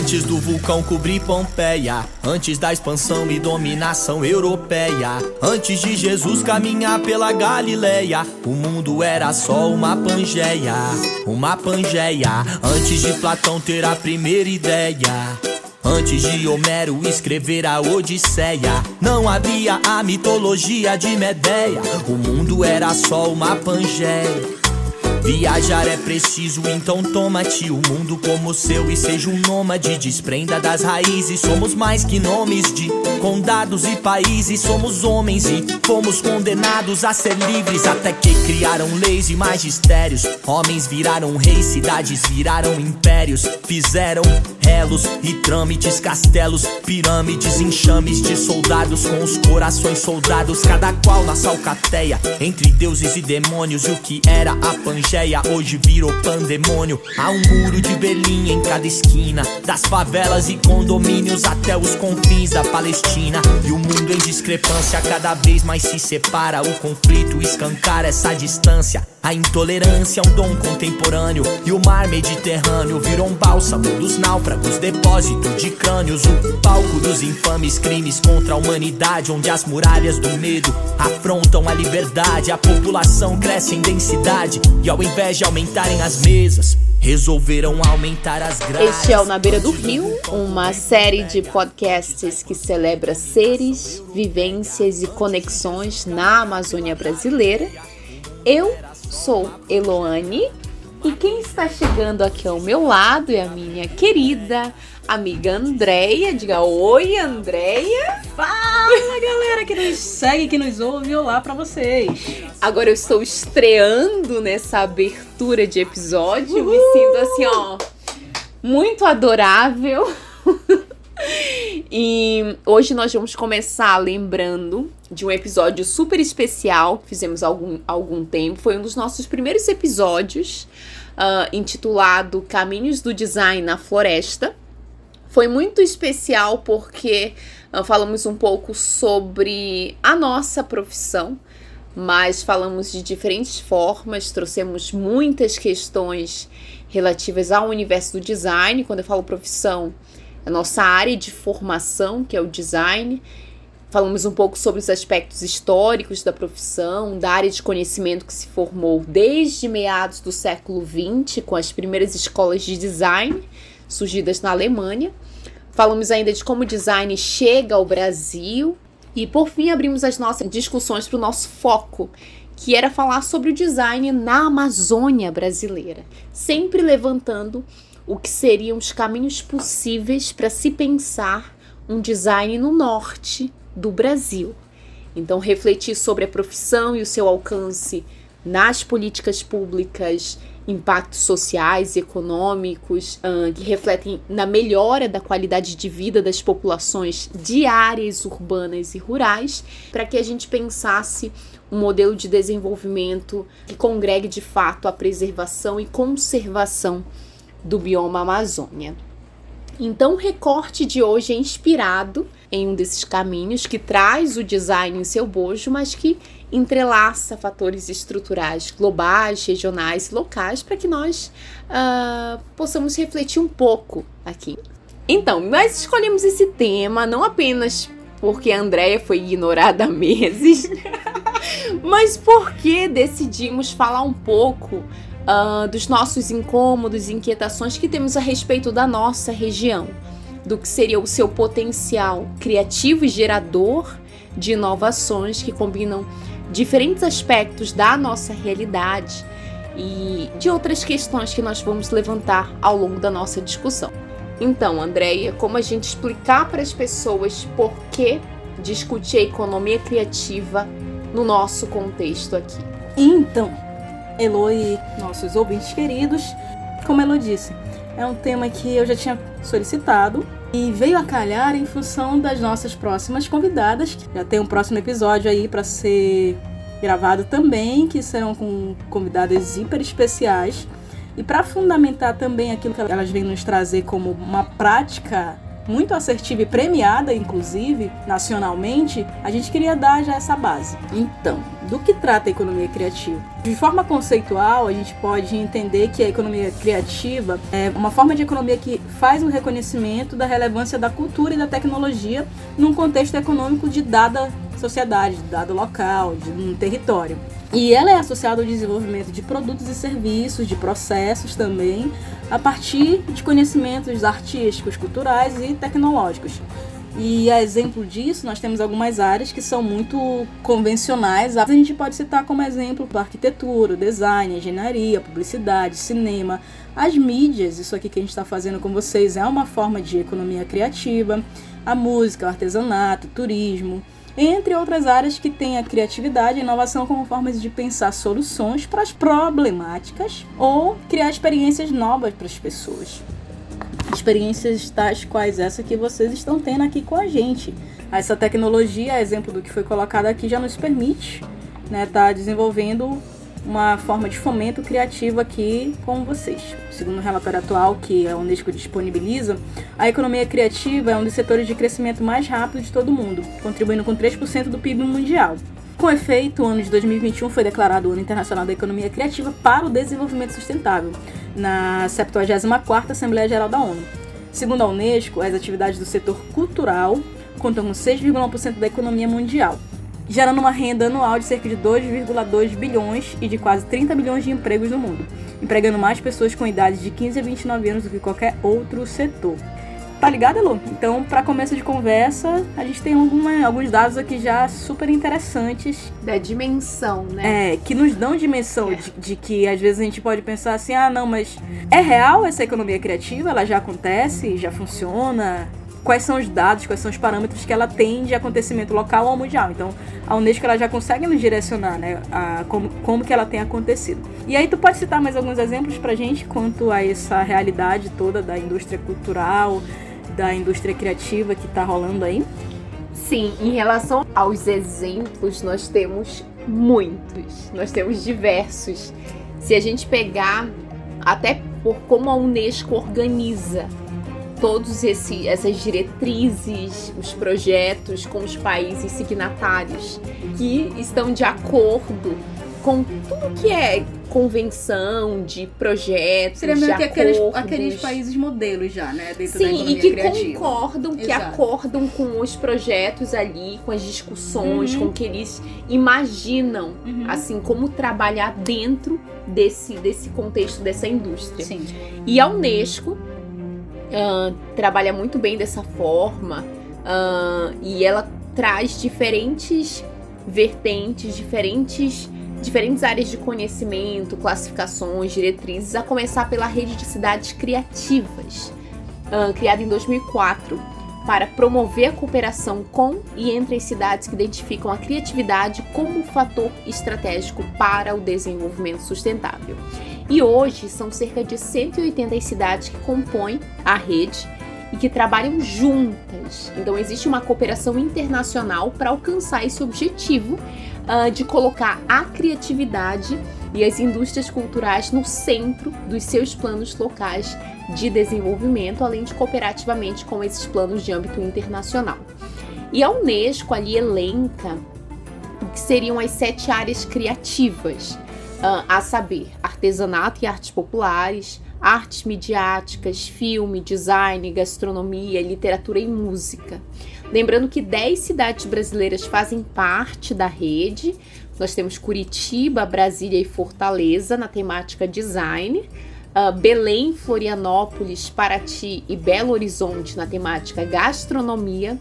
Antes do vulcão cobrir Pompeia, antes da expansão e dominação europeia, antes de Jesus caminhar pela Galileia, o mundo era só uma pangeia, uma pangeia. Antes de Platão ter a primeira ideia. Antes de Homero escrever a Odisseia, não havia a mitologia de Medeia. O mundo era só uma pangeia. Viajar é preciso, então toma-te o mundo como seu e seja um nômade. Desprenda das raízes, somos mais que nomes de condados e países. Somos homens e fomos condenados a ser livres. Até que criaram leis e magistérios. Homens viraram reis, cidades viraram impérios. Fizeram relos e trâmites, castelos, pirâmides, enxames de soldados com os corações soldados. Cada qual na salcateia, entre deuses e demônios. E o que era a Pangeia hoje virou pandemônio. Há um muro de Berlim em cada esquina, das favelas e condomínios até os confins da Palestina. E o mundo em discrepância cada vez mais se separa. O conflito escancara essa distância. A intolerância é um dom contemporâneo. E o mar Mediterrâneo virou um bálsamo dos náufragos, depósito de crânios. O palco dos infames crimes contra a humanidade, onde as muralhas do medo afrontam a liberdade. A população cresce em densidade e ao invés de aumentarem as mesas, resolveram aumentar as grades. Este é o Na Beira do Rio, uma série de podcasts que celebra seres, vivências e conexões na Amazônia brasileira. Eu sou Eloane e quem está chegando aqui ao meu lado é a minha querida amiga Andréia. Diga oi, Andréia. Fala, galera que nos segue, que nos ouve. Olá para vocês. Agora eu estou estreando nessa abertura de episódio. Uhul. Me sinto assim, ó, muito adorável. e hoje nós vamos começar lembrando de um episódio super especial que fizemos há algum, algum tempo. Foi um dos nossos primeiros episódios, uh, intitulado Caminhos do Design na Floresta. Foi muito especial porque uh, falamos um pouco sobre a nossa profissão, mas falamos de diferentes formas, trouxemos muitas questões relativas ao universo do design. Quando eu falo profissão, nossa área de formação, que é o design. Falamos um pouco sobre os aspectos históricos da profissão, da área de conhecimento que se formou desde meados do século XX, com as primeiras escolas de design surgidas na Alemanha. Falamos ainda de como o design chega ao Brasil. E por fim, abrimos as nossas discussões para o nosso foco, que era falar sobre o design na Amazônia brasileira, sempre levantando o que seriam os caminhos possíveis para se pensar um design no norte do Brasil. Então, refletir sobre a profissão e o seu alcance nas políticas públicas impactos sociais e econômicos uh, que refletem na melhora da qualidade de vida das populações de áreas urbanas e rurais, para que a gente pensasse um modelo de desenvolvimento que congregue de fato a preservação e conservação do bioma Amazônia. Então, o recorte de hoje é inspirado em um desses caminhos que traz o design em seu bojo, mas que entrelaça fatores estruturais globais, regionais e locais para que nós uh, possamos refletir um pouco aqui. Então, nós escolhemos esse tema não apenas porque a Andrea foi ignorada há meses, mas porque decidimos falar um pouco uh, dos nossos incômodos e inquietações que temos a respeito da nossa região, do que seria o seu potencial criativo e gerador de inovações que combinam diferentes aspectos da nossa realidade e de outras questões que nós vamos levantar ao longo da nossa discussão. Então, Andréia, como a gente explicar para as pessoas por que discutir a economia criativa no nosso contexto aqui? Então, Elo e nossos ouvintes queridos, como Elo disse, é um tema que eu já tinha solicitado e veio a calhar em função das nossas próximas convidadas. Já tem um próximo episódio aí para ser gravado também, que serão com convidadas hiper especiais. E para fundamentar também aquilo que elas vêm nos trazer como uma prática muito assertiva e premiada, inclusive, nacionalmente, a gente queria dar já essa base. Então, do que trata a economia criativa? De forma conceitual, a gente pode entender que a economia criativa é uma forma de economia que faz um reconhecimento da relevância da cultura e da tecnologia num contexto econômico de dada sociedade, de dado local, de um território. E ela é associada ao desenvolvimento de produtos e serviços, de processos também, a partir de conhecimentos artísticos, culturais e tecnológicos. E a exemplo disso, nós temos algumas áreas que são muito convencionais. A gente pode citar como exemplo a arquitetura, o design, a engenharia, a publicidade, cinema, as mídias. Isso aqui que a gente está fazendo com vocês é uma forma de economia criativa. A música, o artesanato, o turismo entre outras áreas que têm a criatividade e inovação como formas de pensar soluções para as problemáticas ou criar experiências novas para as pessoas. Experiências tais quais essa que vocês estão tendo aqui com a gente. Essa tecnologia, exemplo do que foi colocado aqui, já nos permite estar né, tá desenvolvendo uma forma de fomento criativo aqui com vocês. Segundo o relatório atual que a Unesco disponibiliza, a economia criativa é um dos setores de crescimento mais rápido de todo o mundo, contribuindo com 3% do PIB mundial. Com efeito, o ano de 2021 foi declarado o Ano Internacional da Economia Criativa para o Desenvolvimento Sustentável, na 74ª Assembleia Geral da ONU. Segundo a Unesco, as atividades do setor cultural contam com 6,1% da economia mundial, gerando uma renda anual de cerca de 2,2 bilhões e de quase 30 milhões de empregos no mundo, empregando mais pessoas com idades de 15 a 29 anos do que qualquer outro setor. Tá ligado, Elô? Então, para começo de conversa, a gente tem alguma, alguns dados aqui já super interessantes. Da dimensão, né? É, que nos dão dimensão é. de, de, que às vezes a gente pode pensar assim: ah, não, mas é real essa economia criativa? Ela já acontece? Já funciona? Quais são os dados, quais são os parâmetros que ela tem de acontecimento local ou mundial. Então, a Unesco ela já consegue nos direcionar, né, a como, como que ela tem acontecido. E aí tu pode citar mais alguns exemplos pra gente quanto a essa realidade toda da indústria cultural, da indústria criativa que tá rolando aí? Sim, em relação aos exemplos, nós temos muitos, nós temos diversos. Se a gente pegar até por como a Unesco organiza todos esse, essas diretrizes, os projetos com os países signatários que estão de acordo com tudo que é convenção de projetos, Seria meio que aqueles, aqueles países modelos já, né? Dentro Sim, e que criativa. concordam, Exato. que acordam com os projetos ali, com as discussões, uhum. com o que eles imaginam, uhum. assim, como trabalhar dentro desse, desse contexto dessa indústria. Sim. E a Unesco uh, trabalha muito bem dessa forma uh, e ela traz diferentes vertentes, diferentes diferentes áreas de conhecimento, classificações, diretrizes, a começar pela rede de cidades criativas, uh, criada em 2004 para promover a cooperação com e entre as cidades que identificam a criatividade como fator estratégico para o desenvolvimento sustentável. E hoje são cerca de 180 cidades que compõem a rede e que trabalham juntas. Então existe uma cooperação internacional para alcançar esse objetivo uh, de colocar a criatividade e as indústrias culturais no centro dos seus planos locais de desenvolvimento, além de cooperativamente com esses planos de âmbito internacional. E a Unesco ali elenca o que seriam as sete áreas criativas a saber, artesanato e artes populares, artes midiáticas, filme, design, gastronomia, literatura e música. Lembrando que 10 cidades brasileiras fazem parte da rede. Nós temos Curitiba, Brasília e Fortaleza na temática design. Uh, Belém, Florianópolis, Paraty e Belo Horizonte na temática gastronomia.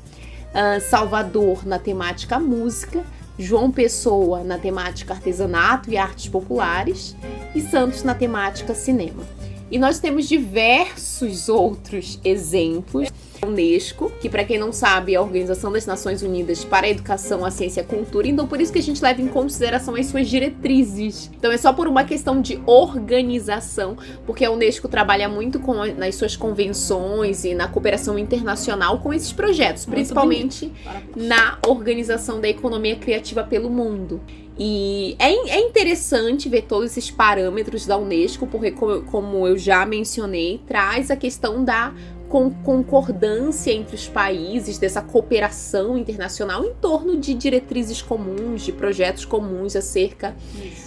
Uh, Salvador na temática música João Pessoa na temática artesanato e artes populares e Santos na temática cinema. E nós temos diversos outros exemplos Unesco, que para quem não sabe é a Organização das Nações Unidas para a Educação, a Ciência e a Cultura, então por isso que a gente leva em consideração as suas diretrizes. Então é só por uma questão de organização, porque a Unesco trabalha muito com nas suas convenções e na cooperação internacional com esses projetos, principalmente na organização da economia criativa pelo mundo. E é, é interessante ver todos esses parâmetros da Unesco, porque, como, como eu já mencionei, traz a questão da com concordância entre os países, dessa cooperação internacional em torno de diretrizes comuns, de projetos comuns acerca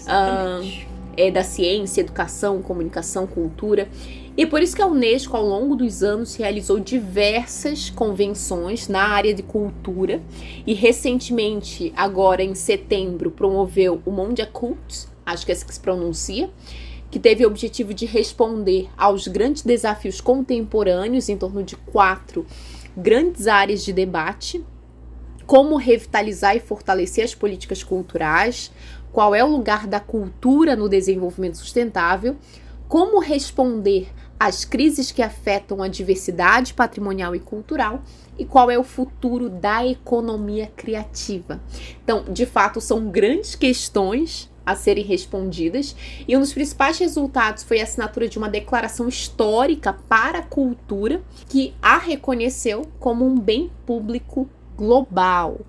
uh, é, da ciência, educação, comunicação, cultura. E por isso que a Unesco, ao longo dos anos, realizou diversas convenções na área de cultura. E recentemente, agora em setembro, promoveu o Mondia Cult, acho que é assim que se pronuncia, que teve o objetivo de responder aos grandes desafios contemporâneos em torno de quatro grandes áreas de debate: como revitalizar e fortalecer as políticas culturais, qual é o lugar da cultura no desenvolvimento sustentável, como responder às crises que afetam a diversidade patrimonial e cultural e qual é o futuro da economia criativa. Então, de fato, são grandes questões a serem respondidas, e um dos principais resultados foi a assinatura de uma declaração histórica para a cultura que a reconheceu como um bem público global.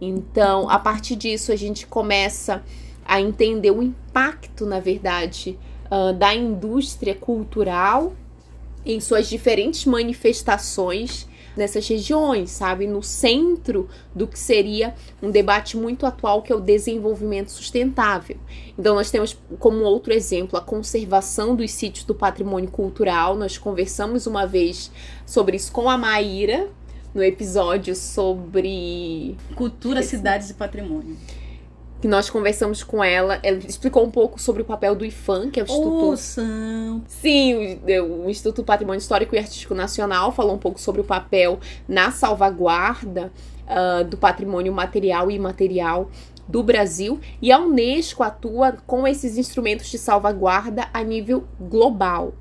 Então, a partir disso, a gente começa a entender o impacto, na verdade, uh, da indústria cultural em suas diferentes manifestações nessas regiões, sabe? No centro do que seria um debate muito atual que é o desenvolvimento sustentável. Então nós temos como outro exemplo a conservação dos sítios do patrimônio cultural. Nós conversamos uma vez sobre isso com a Maíra no episódio sobre cultura, cidades e patrimônio que nós conversamos com ela. Ela explicou um pouco sobre o papel do IFAM, que é o Instituto. Ouçam. Sim, o, o Instituto Patrimônio Histórico e Artístico Nacional falou um pouco sobre o papel na salvaguarda uh, do patrimônio material e imaterial do Brasil e a Unesco atua com esses instrumentos de salvaguarda a nível global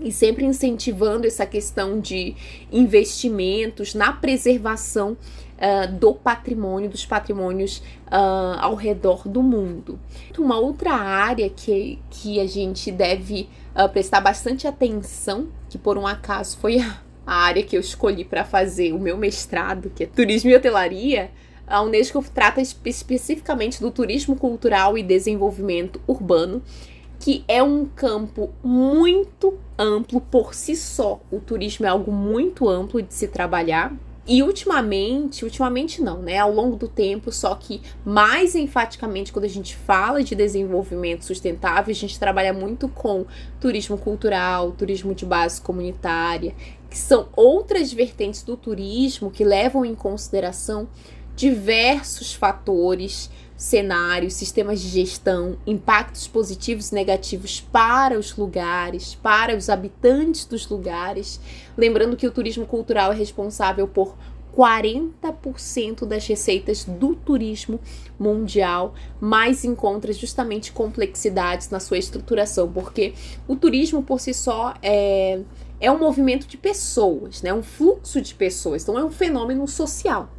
e sempre incentivando essa questão de investimentos na preservação uh, do patrimônio, dos patrimônios uh, ao redor do mundo. Uma outra área que, que a gente deve uh, prestar bastante atenção, que por um acaso foi a, área que eu escolhi para fazer o meu mestrado, que é turismo e hotelaria, a Unesco trata espe especificamente do turismo cultural e desenvolvimento urbano, que é um campo muito amplo por si só. O turismo é algo muito amplo de se trabalhar. E ultimamente, ultimamente não, né? Ao longo do tempo, só que mais enfaticamente quando a gente fala de desenvolvimento sustentável, a gente trabalha muito com turismo cultural, turismo de base comunitária, que são outras vertentes do turismo que levam em consideração diversos fatores, cenários, sistemas de gestão, impactos positivos e negativos para os lugares, para os habitantes dos lugares. Lembrando que o turismo cultural é responsável por 40% das receitas do turismo mundial, mas encontra justamente complexidades na sua estruturação, porque o turismo por si só é, é um movimento de pessoas, né? um fluxo de pessoas, então é um fenômeno social.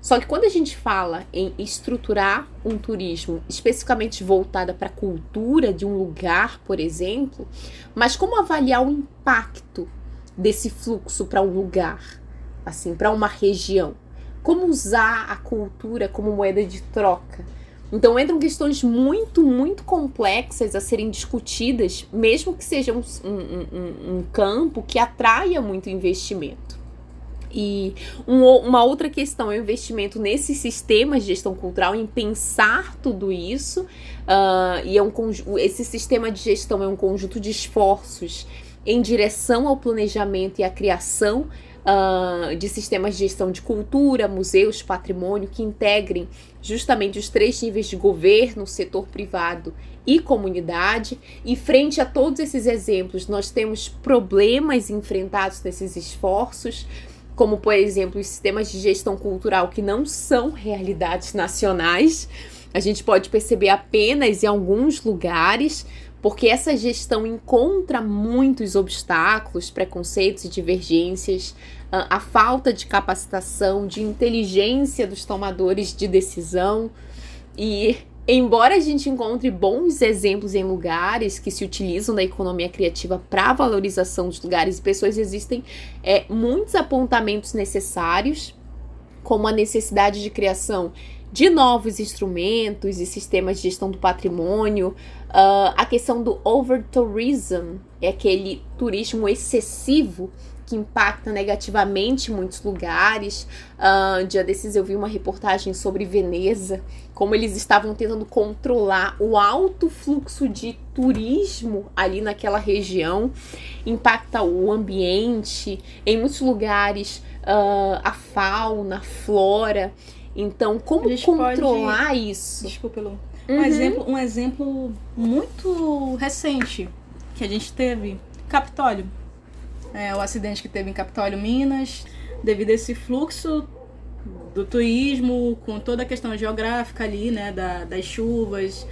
Só que quando a gente fala em estruturar um turismo especificamente voltada para a cultura de um lugar, por exemplo, mas como avaliar o impacto desse fluxo para um lugar, assim, para uma região? Como usar a cultura como moeda de troca? Então entram questões muito, muito complexas a serem discutidas, mesmo que seja um, um, um campo que atraia muito investimento. E um, uma outra questão é o investimento nesses sistemas de gestão cultural, em pensar tudo isso. Uh, e é um, esse sistema de gestão é um conjunto de esforços em direção ao planejamento e à criação uh, de sistemas de gestão de cultura, museus, patrimônio, que integrem justamente os três níveis de governo, setor privado e comunidade. E frente a todos esses exemplos, nós temos problemas enfrentados nesses esforços como por exemplo os sistemas de gestão cultural que não são realidades nacionais. A gente pode perceber apenas em alguns lugares, porque essa gestão encontra muitos obstáculos, preconceitos e divergências, ah, a falta de capacitação, de inteligência dos tomadores de decisão e Embora a gente encontre bons exemplos em lugares que se utilizam da economia criativa para valorização dos lugares e pessoas, existem é, muitos apontamentos necessários, como a necessidade de criação de novos instrumentos e sistemas de gestão do patrimônio, uh, a questão do over-tourism, é aquele turismo excessivo que impacta negativamente muitos lugares. Uh, dia desses eu vi uma reportagem sobre Veneza, como eles estavam tentando controlar o alto fluxo de turismo ali naquela região, impacta o ambiente, em muitos lugares uh, a fauna, a flora. Então, como controlar pode... isso? Desculpa, Lu. Um, uhum. exemplo, um exemplo muito recente que a gente teve, Capitólio. É, o acidente que teve em Capitólio, Minas, devido a esse fluxo do turismo, com toda a questão geográfica ali, né, da, das chuvas,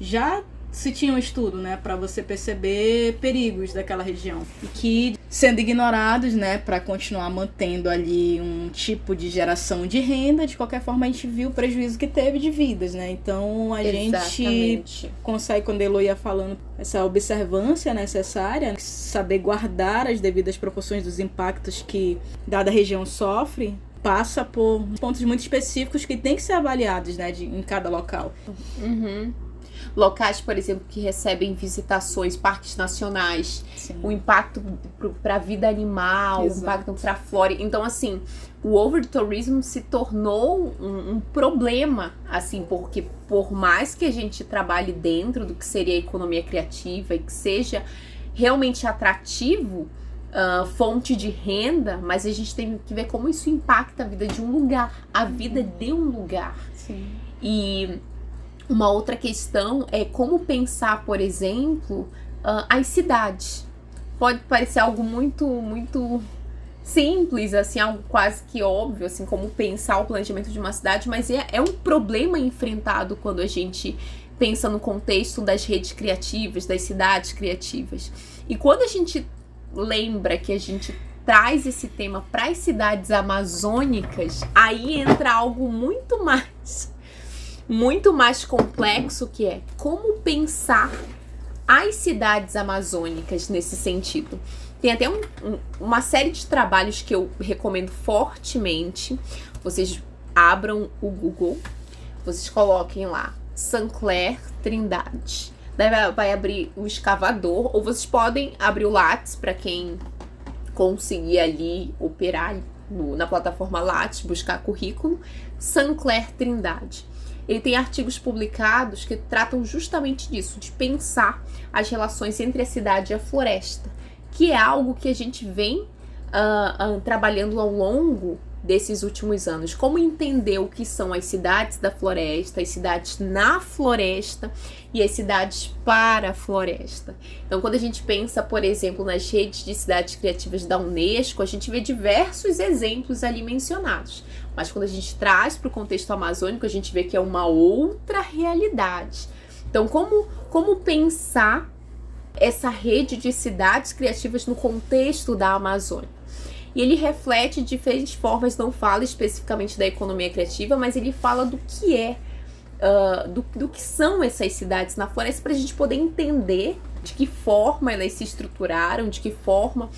já se tinha um estudo, né, para você perceber perigos daquela região e que sendo ignorados, né, para continuar mantendo ali um tipo de geração de renda, de qualquer forma a gente viu o prejuízo que teve de vidas, né? Então a Exatamente. gente consegue quando a Elo ia falando essa observância necessária, saber guardar as devidas proporções dos impactos que dada região sofre, passa por pontos muito específicos que tem que ser avaliados, né, de, em cada local. Uhum locais, por exemplo, que recebem visitações, parques nacionais, Sim. o impacto para a vida animal, Exato. o impacto para a flora. Então, assim, o overtourism se tornou um, um, problema, assim, porque por mais que a gente trabalhe dentro do que seria a economia criativa e que seja realmente atrativo, uh, fonte de renda, mas a gente tem que ver como isso impacta a vida de um lugar, a vida de um lugar. Sim. E uma outra questão é como pensar, por exemplo, uh, as cidades. Pode parecer algo muito, muito simples, assim, algo quase que óbvio, assim, como pensar o planejamento de uma cidade, mas é, é um problema enfrentado quando a gente pensa no contexto das redes criativas, das cidades criativas. E quando a gente lembra que a gente traz esse tema para as cidades amazônicas, aí entra algo muito mais muito mais complexo que é como pensar as cidades amazônicas nesse sentido. Tem até um, um, uma série de trabalhos que eu recomendo fortemente. Vocês abram o Google, vocês coloquem lá Sancler Trindade. Daí vai, vai abrir o escavador, ou vocês podem abrir o Lattes para quem conseguir ali operar no, na plataforma Lattes, buscar currículo. Sancler Trindade. Ele tem artigos publicados que tratam justamente disso, de pensar as relações entre a cidade e a floresta, que é algo que a gente vem uh, uh, trabalhando ao longo desses últimos anos. Como entender o que são as cidades da floresta, as cidades na floresta e as cidades para a floresta. Então, quando a gente pensa, por exemplo, nas redes de cidades criativas da Unesco, a gente vê diversos exemplos ali mencionados. Mas quando a gente traz para o contexto amazônico, a gente vê que é uma outra realidade. Então, como, como pensar essa rede de cidades criativas no contexto da Amazônia? E ele reflete diferentes formas, não fala especificamente da economia criativa, mas ele fala do que é, uh, do, do que são essas cidades na floresta, para a gente poder entender de que forma elas se estruturaram, de que forma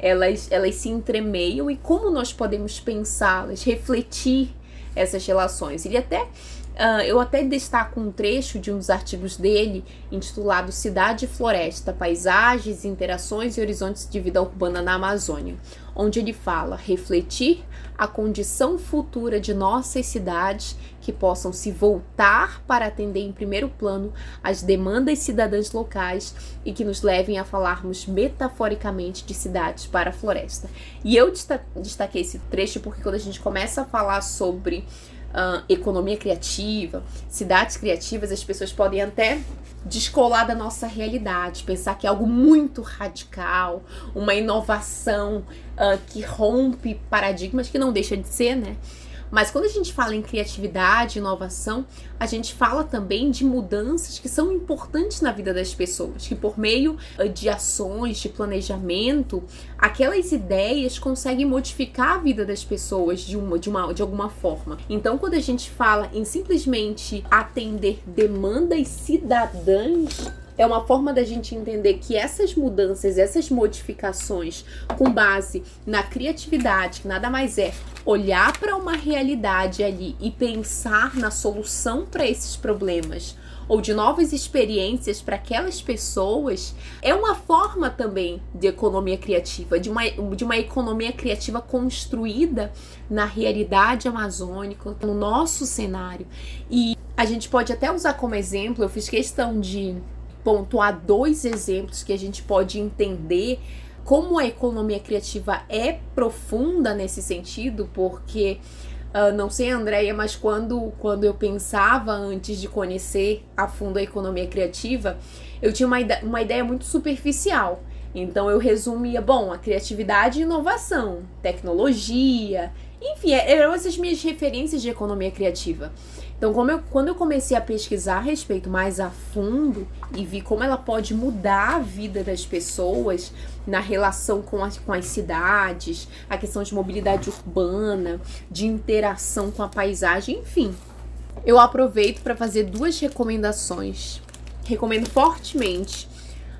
elas, elas se entremeiam e como nós podemos pensá-las, refletir essas relações. Ele até Uh, eu até destaco um trecho de um dos artigos dele, intitulado Cidade e Floresta: Paisagens, Interações e Horizontes de Vida Urbana na Amazônia, onde ele fala refletir a condição futura de nossas cidades que possam se voltar para atender em primeiro plano as demandas cidadãs locais e que nos levem a falarmos metaforicamente de cidades para a floresta. E eu destaquei esse trecho porque quando a gente começa a falar sobre uh, economia criativa, cidades criativas, as pessoas podem até descolar da nossa realidade, pensar que é algo muito radical, uma inovação uh, que rompe paradigmas, que não deixa de ser, né? Mas quando a gente fala em criatividade, inovação, a gente fala também de mudanças que são importantes na vida das pessoas, que por meio eh, de ações, de planejamento, aquelas ideias conseguem modificar a vida das pessoas de uma, de uma de alguma forma. Então, quando a gente fala em simplesmente atender demandas cidadãs, é uma forma da gente entender que essas mudanças, essas modificações, com base na criatividade, que nada mais é olhar para uma realidade ali e pensar na solução para esses problemas, ou de novas experiências para aquelas pessoas, é uma forma também de economia criativa, de uma, de uma economia criativa construída na realidade amazônica, no nosso cenário. E a gente pode até usar como exemplo, eu fiz questão de pontuar dois exemplos que a gente pode entender como a economia criativa é profunda nesse sentido, porque Uh, não sei, Andréia, mas quando, quando eu pensava antes de conhecer a fundo a economia criativa, eu tinha uma, uma ideia muito superficial. Então eu resumia, bom, a criatividade e inovação, tecnologia, enfim, é, eram essas minhas referências de economia criativa. Então, como eu, quando eu comecei a pesquisar a respeito mais a fundo e vi como ela pode mudar a vida das pessoas na relação com as, com as cidades, a questão de mobilidade urbana, de interação com a paisagem, enfim, eu aproveito para fazer duas recomendações. Recomendo fortemente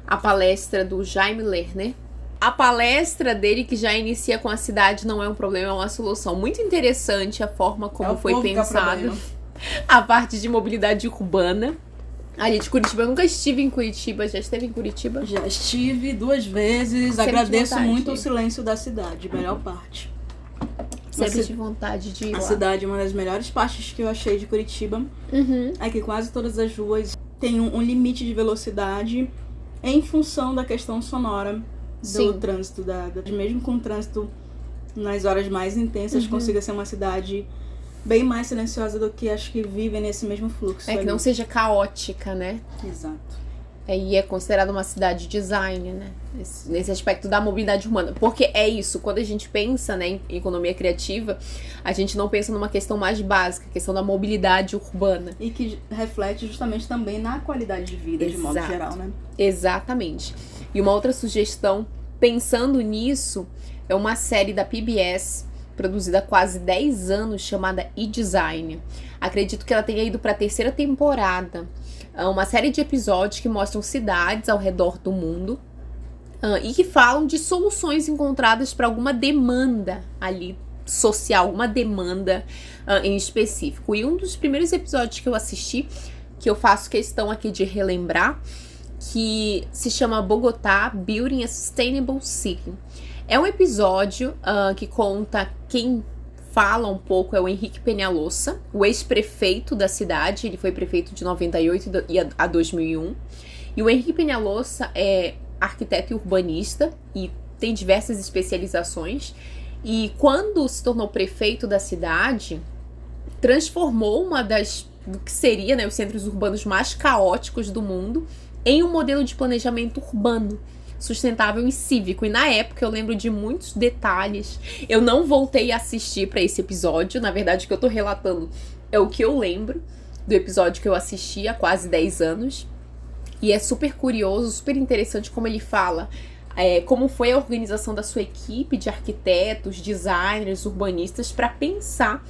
a palestra do Jaime Lerner. A palestra dele, que já inicia com a cidade, não é um problema, é uma solução. Muito interessante a forma como É foi o pensado. A parte de mobilidade urbana. Ali de Curitiba, eu nunca estive em Curitiba, já esteve em Curitiba? Já estive duas vezes, Sempre agradeço de muito o silêncio da cidade, melhor parte. Sempre Você- tive vontade de ir A lá. cidade é uma das melhores partes que eu achei de Curitiba. Uhum. É que quase todas as ruas têm um, um limite de velocidade em função da questão sonora do Sim. trânsito. Da, da- mesmo com o trânsito nas horas mais intensas, Uhum. consiga ser uma cidade bem mais silenciosa do que as que vivem nesse mesmo fluxo. É que ali. não seja caótica, né? Exato. É, e é considerada uma cidade design, né? Esse- Nesse aspecto da mobilidade humana. Porque é isso, quando a gente pensa né, em economia criativa, a gente não pensa numa questão mais básica, a questão da mobilidade urbana. E que reflete justamente também na qualidade de vida, de modo Exato. geral, né? Exatamente. E uma outra sugestão, pensando nisso, é uma série da PBS, produzida há quase 10 anos, chamada E-Design. Acredito que ela tenha ido para a terceira temporada. É uma série de episódios que mostram cidades ao redor do mundo ah, e que falam de soluções encontradas para alguma demanda ali social, alguma demanda ah, em específico. E um dos primeiros episódios que eu assisti, que eu faço questão aqui de relembrar, que se chama Bogotá Building a Sustainable City. É um episódio ah, que conta quem fala um pouco é o Henrique Penhalosa, o ex-prefeito da cidade, ele foi prefeito de 98 e do- e a, a 2001. E o Henrique Penhalosa é arquiteto e urbanista e tem diversas especializações. E quando se tornou prefeito da cidade, transformou uma das do que seria né, os centros urbanos mais caóticos do mundo em um modelo de planejamento urbano sustentável e cívico. E na época eu lembro de muitos detalhes. Eu não voltei a assistir para esse episódio, na verdade o que eu tô relatando é o que eu lembro do episódio que eu assisti há quase 10 anos. E é super curioso, super interessante como ele fala é, como foi a organização da sua equipe de arquitetos, designers, urbanistas para pensar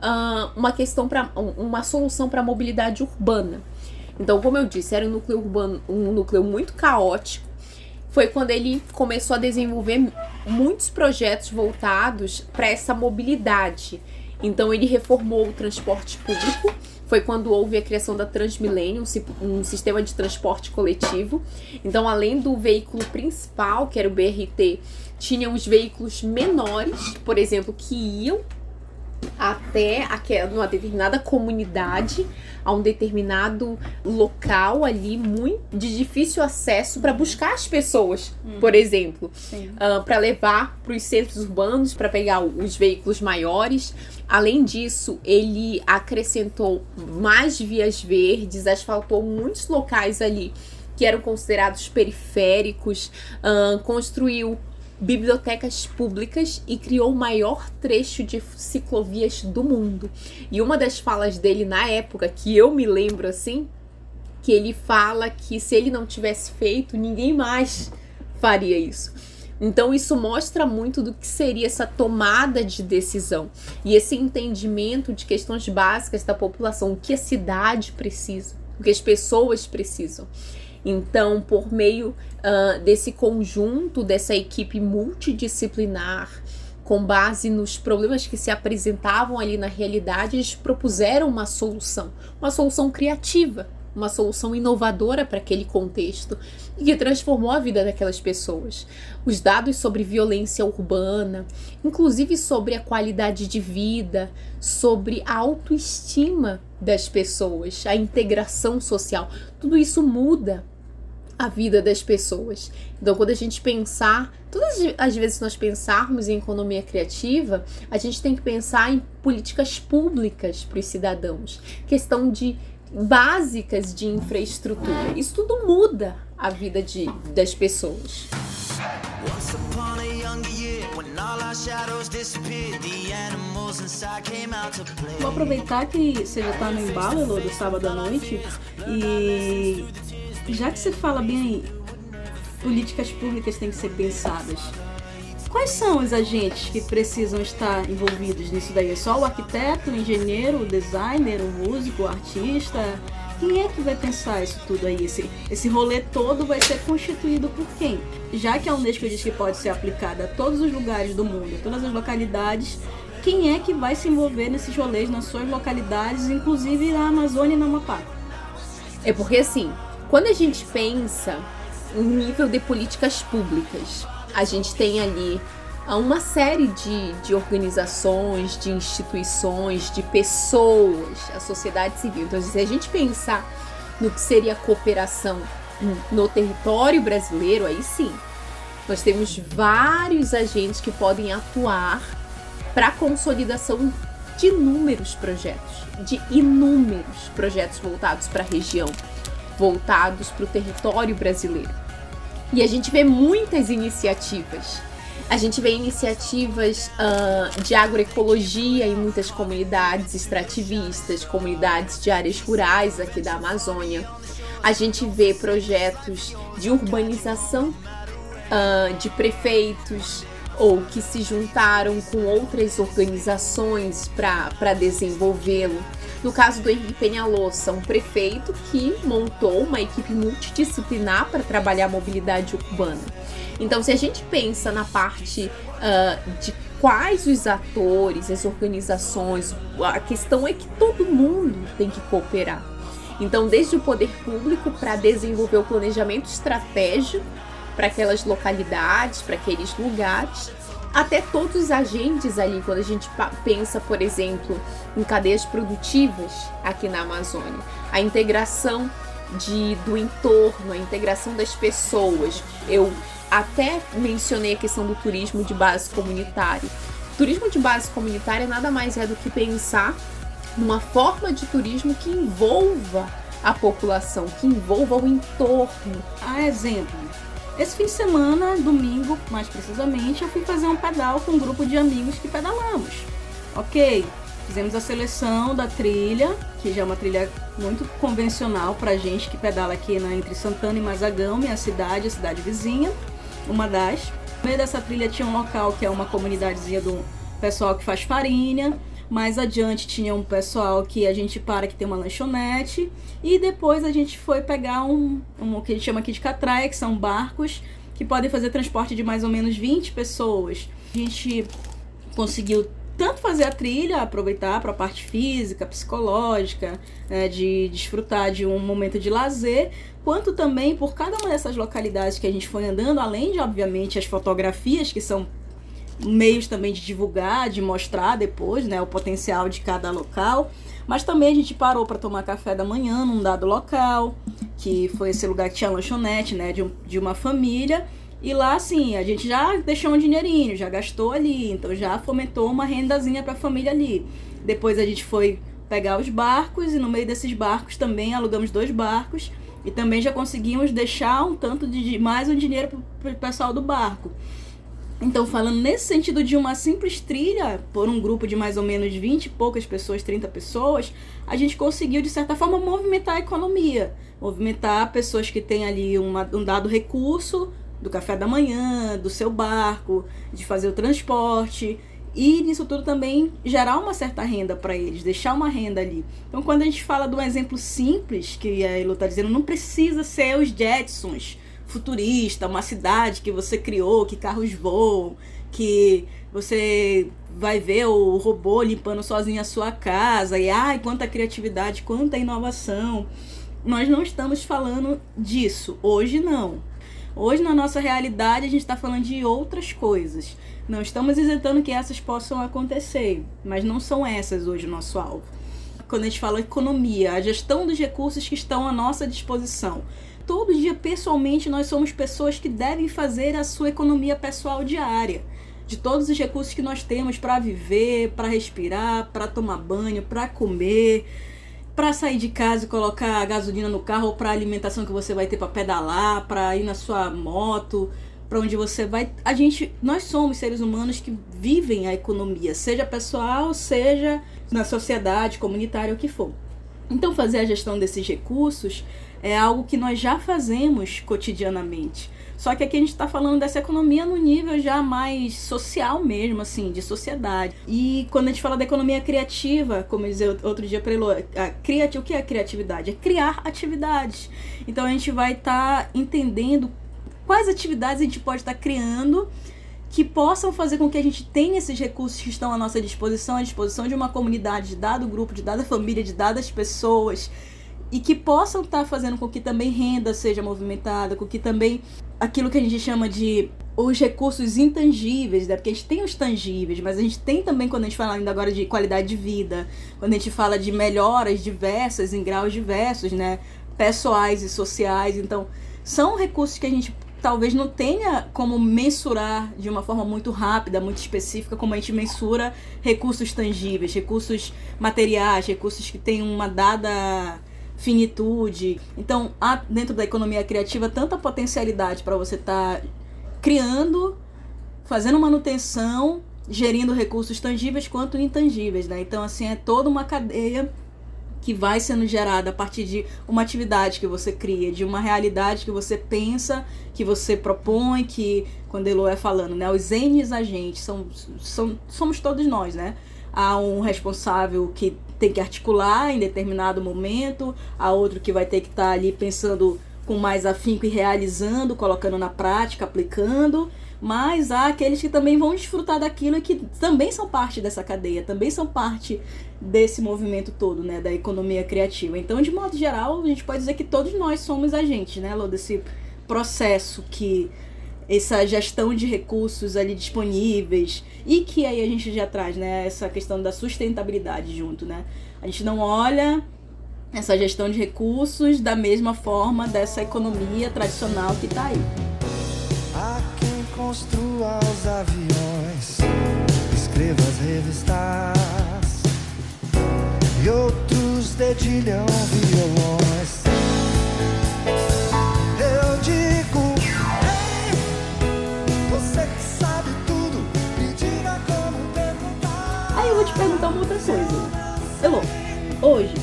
ah, uma questão para uma solução para a mobilidade urbana. Então, como eu disse, era um núcleo urbano, um núcleo muito caótico. Foi quando ele começou a desenvolver muitos projetos voltados para essa mobilidade. Então, ele reformou o transporte público. Foi quando houve a criação da Transmillennium, si- um sistema de transporte coletivo. Então, além do veículo principal, que era o BRT, tinham os veículos menores, por exemplo, que iam até aquela, numa determinada comunidade, a um determinado local ali muito de difícil acesso para buscar as pessoas, por exemplo, Sim. para levar para os centros urbanos para pegar os veículos maiores. Além disso, ele acrescentou mais vias verdes, asfaltou muitos locais ali que eram considerados periféricos, ahn, construiu bibliotecas públicas e criou o maior trecho de ciclovias do mundo. E uma das falas dele na época, que eu me lembro assim, que ele fala que se ele não tivesse feito, ninguém mais faria isso. Então isso mostra muito do que seria essa tomada de decisão e esse entendimento de questões básicas da população, o que a cidade precisa, o que as pessoas precisam. Então, por meio ah, desse conjunto, dessa equipe multidisciplinar, com base nos problemas que se apresentavam ali na realidade, eles propuseram uma solução, uma solução criativa, uma solução inovadora para aquele contexto e que transformou a vida daquelas pessoas. Os dados sobre violência urbana, inclusive sobre a qualidade de vida, sobre a autoestima das pessoas, a integração social, tudo isso muda a vida das pessoas. Então, quando a gente pensar, todas as vezes nós pensarmos em economia criativa, a gente tem que pensar em políticas públicas para os cidadãos, questão de básicas de infraestrutura. Isso tudo muda a vida de, das pessoas. Vou aproveitar que você já está no embalo, do sábado à noite, e já que você fala bem políticas públicas têm que ser pensadas, quais são os agentes que precisam estar envolvidos nisso daí? É só o arquiteto, o engenheiro, o designer, o músico, o artista? Quem é que vai pensar isso tudo aí? Esse, esse rolê todo vai ser constituído por quem? Já que a Unesco diz que pode ser aplicada a todos os lugares do mundo, todas as localidades, quem é que vai se envolver nesses rolês nas suas localidades, inclusive na Amazônia e no Amapá? É porque assim, quando a gente pensa em nível de políticas públicas, a gente tem ali uma série de, de organizações, de instituições, de pessoas, a sociedade civil. Então, se a gente pensar no que seria cooperação no território brasileiro, aí sim, nós temos vários agentes que podem atuar para a consolidação de inúmeros projetos, de inúmeros projetos voltados para a região voltados para o território brasileiro. E a gente vê muitas iniciativas. A gente vê iniciativas uh, de agroecologia em muitas comunidades extrativistas, comunidades de áreas rurais aqui da Amazônia. A gente vê projetos de urbanização uh, de prefeitos ou que se juntaram com outras organizações para desenvolvê-lo. No caso do Henrique Penhalosa, um prefeito que montou uma equipe multidisciplinar para trabalhar a mobilidade urbana. Então, se a gente pensa na parte uh, de quais os atores, as organizações, a questão é que todo mundo tem que cooperar. Então, desde o poder público para desenvolver o planejamento estratégico para aquelas localidades, para aqueles lugares, até todos os agentes ali, quando a gente pensa, por exemplo, em cadeias produtivas aqui na Amazônia, a integração de, do entorno, a integração das pessoas. Eu até mencionei a questão do turismo de base comunitária. turismo de base comunitária nada mais é do que pensar numa forma de turismo que envolva a população, que envolva o entorno. A exemplo, esse fim de semana, domingo mais precisamente, eu fui fazer um pedal com um grupo de amigos que pedalamos. Ok, fizemos a seleção da trilha, que já é uma trilha muito convencional pra gente que pedala aqui entre Santana e Mazagão, minha cidade, a cidade vizinha, uma das. No meio dessa trilha tinha um local que é uma comunidadezinha do pessoal que faz farinha. Mais adiante tinha um pessoal que a gente para que tem uma lanchonete. E depois a gente foi pegar um, um que a gente chama aqui de catraia, que são barcos que podem fazer transporte de mais ou menos 20 pessoas. A gente conseguiu tanto fazer a trilha, aproveitar para a parte física, psicológica, né, de desfrutar de um momento de lazer, quanto também por cada uma dessas localidades que a gente foi andando, além de, obviamente, as fotografias que são meios também de divulgar, de mostrar depois, né, o potencial de cada local. Mas também a gente parou para tomar café da manhã num dado local, que foi esse lugar que tinha lanchonete, né, de, um, de uma família. E lá, assim, a gente já deixou um dinheirinho, já gastou ali, então já fomentou uma rendazinha para a família ali. Depois a gente foi pegar os barcos e no meio desses barcos também alugamos dois barcos e também já conseguimos deixar um tanto de mais um dinheiro para o pessoal do barco. Então, falando nesse sentido de uma simples trilha, por um grupo de mais ou menos 20 e poucas pessoas, 30 pessoas, a gente conseguiu, de certa forma, movimentar a economia. Movimentar pessoas que têm ali uma, um dado recurso do café da manhã, do seu barco, de fazer o transporte. E nisso tudo também gerar uma certa renda para eles, deixar uma renda ali. Então, quando a gente fala de um exemplo simples, que a Elo está dizendo, não precisa ser os Jetsons futurista, uma cidade que você criou, que carros voam, que você vai ver o robô limpando sozinho a sua casa, e ai, quanta criatividade, quanta inovação. nós não estamos falando disso. Hoje não. Hoje, na nossa realidade, a gente está falando de outras coisas. Não estamos isentando que essas possam acontecer, mas não são essas hoje o nosso alvo. Quando a gente fala economia, a gestão dos recursos que estão à nossa disposição. Todo dia, pessoalmente, nós somos pessoas que devem fazer a sua economia pessoal diária. De todos os recursos que nós temos para viver, para respirar, para tomar banho, para comer, para sair de casa e colocar gasolina no carro ou para alimentação que você vai ter para pedalar, para ir na sua moto, para onde você vai. A gente, nós somos seres humanos que vivem a economia, seja pessoal, seja na sociedade, comunitária, o que for. Então, fazer a gestão desses recursos é algo que nós já fazemos cotidianamente. Só que aqui a gente está falando dessa economia no nível já mais social mesmo, assim, de sociedade. E quando a gente fala da economia criativa, como eu dizia outro dia para a criati o que é a criatividade? É criar atividades. Então a gente vai estar tá entendendo quais atividades a gente pode estar tá criando que possam fazer com que a gente tenha esses recursos que estão à nossa disposição, à disposição de uma comunidade, de dado grupo, de dada família, de dadas pessoas, e que possam estar tá fazendo com que também renda seja movimentada, com que também aquilo que a gente chama de os recursos intangíveis, né? Porque a gente tem os tangíveis, mas a gente tem também, quando a gente fala ainda agora de qualidade de vida, quando a gente fala de melhoras diversas, em graus diversos, né? Pessoais e sociais. Então, são recursos que a gente talvez não tenha como mensurar de uma forma muito rápida, muito específica, como a gente mensura recursos tangíveis, recursos materiais, recursos que têm uma dada finitude. Então, há dentro da economia criativa tanta potencialidade para você estar tá criando, fazendo manutenção, gerindo recursos tangíveis quanto intangíveis, né? Então, assim, é toda uma cadeia que vai sendo gerada a partir de uma atividade que você cria, de uma realidade que você pensa, que você propõe, que quando Elo é falando, né, os N agentes são, são somos todos nós, né? Há um responsável que tem que articular em determinado momento, há outro que vai ter que estar tá ali pensando com mais afinco e realizando, colocando na prática, aplicando, mas há aqueles que também vão desfrutar daquilo e que também são parte dessa cadeia, também são parte desse movimento todo, né, da economia criativa. Então, de modo geral, a gente pode dizer que todos nós somos agentes, né, Lô, desse processo que essa gestão de recursos ali disponíveis e que aí a gente já traz, né, essa questão da sustentabilidade junto, né? A gente não olha essa gestão de recursos da mesma forma dessa economia tradicional que está aí. Há quem construa os aviões, escreva as revistas e outros dedilham violões. Perguntar uma outra coisa. Elô, hoje,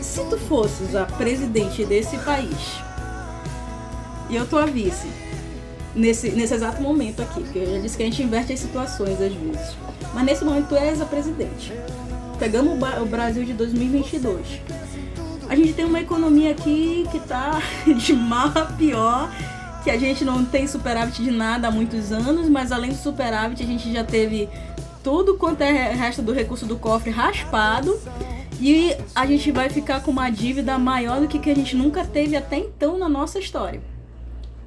se tu fosses a presidente desse país e eu tô a vice, nesse, nesse exato momento aqui, porque eu já disse que a gente inverte as situações às vezes, mas nesse momento tu és a presidente. Pegamos o Brasil de 2022. A gente tem uma economia aqui que tá de mal a pior que a gente não tem superávit de nada há muitos anos, mas além do superávit a gente já teve tudo quanto é resto do recurso do cofre raspado e a gente vai ficar com uma dívida maior do que, que a gente nunca teve até então na nossa história.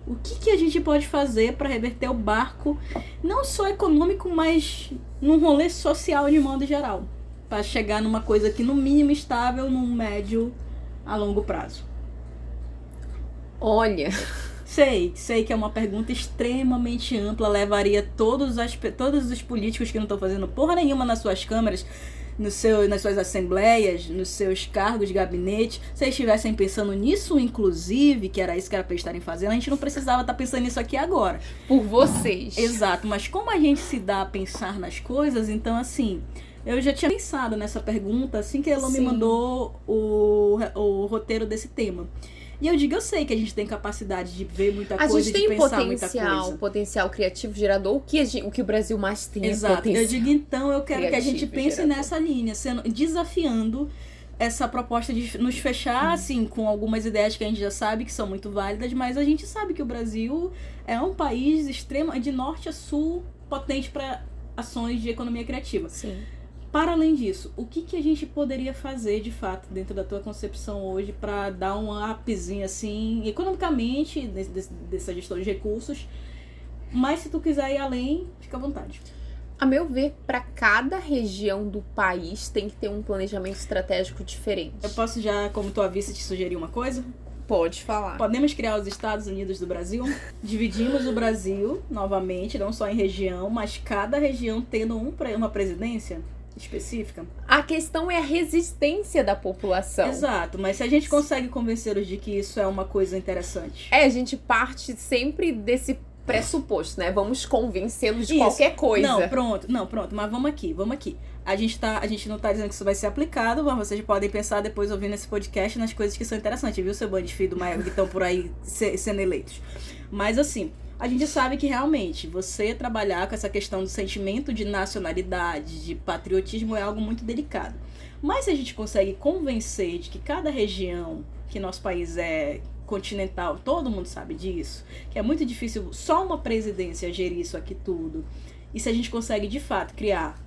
O que, que a gente pode fazer para reverter o barco, não só econômico, mas num rolê social de modo geral? Para chegar numa coisa que, no mínimo, estável, num médio a longo prazo. Olha, Sei, sei que é uma pergunta extremamente ampla, levaria todos, as, todos os políticos que não estão fazendo porra nenhuma nas suas câmaras, no seu, nas suas assembleias, nos seus cargos de gabinete, se eles estivessem pensando nisso, inclusive, que era isso que era para estarem fazendo, a gente não precisava estar tá pensando nisso aqui agora. Por vocês. Exato, mas como a gente se dá a pensar nas coisas, então assim. Eu já tinha pensado nessa pergunta assim que ela me mandou o, o roteiro desse tema. E eu digo, eu sei que a gente tem capacidade de ver muita a coisa, de pensar muita coisa. A gente tem potencial criativo gerador, o que, gente, o que o Brasil mais tem é Exato. É eu digo, então, eu quero que a gente pense gerador. nessa linha, sendo, desafiando essa proposta de nos fechar, hum. assim, com algumas ideias que a gente já sabe que são muito válidas, mas a gente sabe que o Brasil é um país extremo, de norte a sul, potente para ações de economia criativa. Sim para além disso, o que, que a gente poderia fazer de fato dentro da tua concepção hoje para dar um upzinho assim, economicamente, dessa gestão de recursos? Mas se tu quiser ir além, fica à vontade. A meu ver, para cada região do país tem que ter um planejamento estratégico diferente. Eu posso já, como tua vice, te sugerir uma coisa? Pode falar. Podemos criar os Estados Unidos do Brasil? Dividimos o Brasil, novamente, não só em região, mas cada região tendo um, uma presidência específica. A questão é a resistência da população. Exato, mas se a gente consegue convencê-los de que isso é uma coisa interessante. É, a gente parte sempre desse pressuposto, né? Vamos convencê-los de isso. qualquer coisa. Não, pronto, não, pronto, mas vamos aqui, vamos aqui. A gente, tá, a gente não tá dizendo que isso vai ser aplicado, mas vocês podem pensar depois ouvindo esse podcast nas coisas que são interessantes, viu, seu bando de filho do Maia que estão por aí sendo eleitos. Mas assim, a gente sabe que realmente você trabalhar com essa questão do sentimento de nacionalidade, de patriotismo é algo muito delicado. Mas se a gente consegue convencer de que cada região que nosso país é continental, todo mundo sabe disso, que é muito difícil só uma presidência gerir isso aqui tudo. E se a gente consegue de fato criar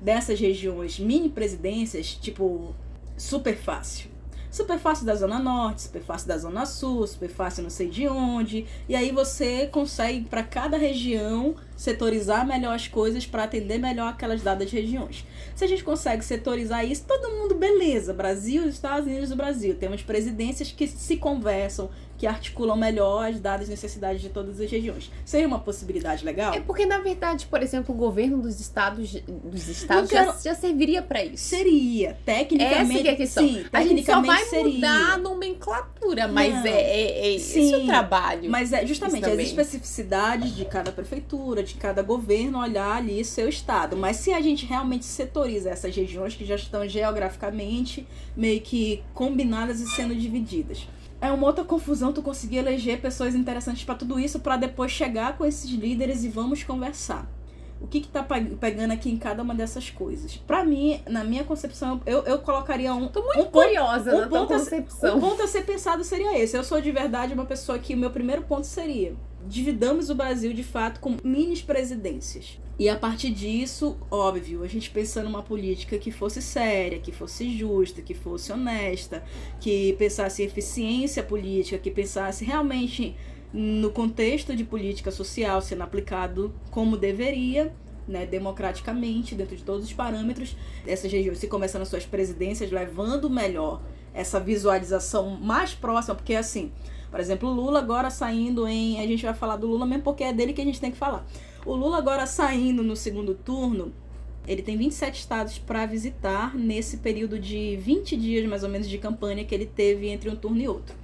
dessas regiões mini presidências, tipo, super fácil super fácil da Zona Norte, super fácil da Zona Sul, super fácil não sei de onde. E aí você consegue, para cada região, setorizar melhor as coisas para atender melhor aquelas dadas regiões. Se a gente consegue setorizar isso, todo mundo, beleza. Brasil, Estados Unidos do Brasil. Temos presidências que se conversam, que articulam melhor as dadas necessidades de todas as regiões. Seria uma possibilidade legal? É porque, na verdade, por exemplo, o governo dos estados, dos estados quero... já, já, serviria para isso. Seria. Tecnicamente. Essa é a questão. Sim, a gente só vai seria. mudar a nomenclatura, mas Não. é, é, é esse o trabalho. Mas é justamente as especificidades de cada prefeitura, de cada governo, olhar ali seu estado. Mas se a gente realmente setoriza essas regiões que já estão geograficamente meio que combinadas e sendo divididas é uma outra confusão tu conseguir eleger pessoas interessantes para tudo isso para depois chegar com esses líderes e vamos conversar. O que que tá pegando aqui em cada uma dessas coisas? Para mim, na minha concepção, eu, eu colocaria um. Tô muito um curiosa ponto, um na ponto tua concepção. um ponto a ser pensado seria esse. Eu sou de verdade uma pessoa que o meu primeiro ponto seria: dividamos o Brasil de fato com mini presidências. E a partir disso, óbvio, a gente pensando numa política que fosse séria, que fosse justa, que fosse honesta, que pensasse em eficiência política, que pensasse realmente no contexto de política social sendo aplicado como deveria, né, democraticamente, dentro de todos os parâmetros. Essas regiões se começando as suas presidências, levando melhor essa visualização mais próxima, porque assim, por exemplo, o Lula agora saindo em. A gente vai falar do Lula mesmo porque é dele que a gente tem que falar. O Lula agora saindo no segundo turno, ele tem 27 estados para visitar nesse período de 20 dias mais ou menos de campanha que ele teve entre um turno e outro.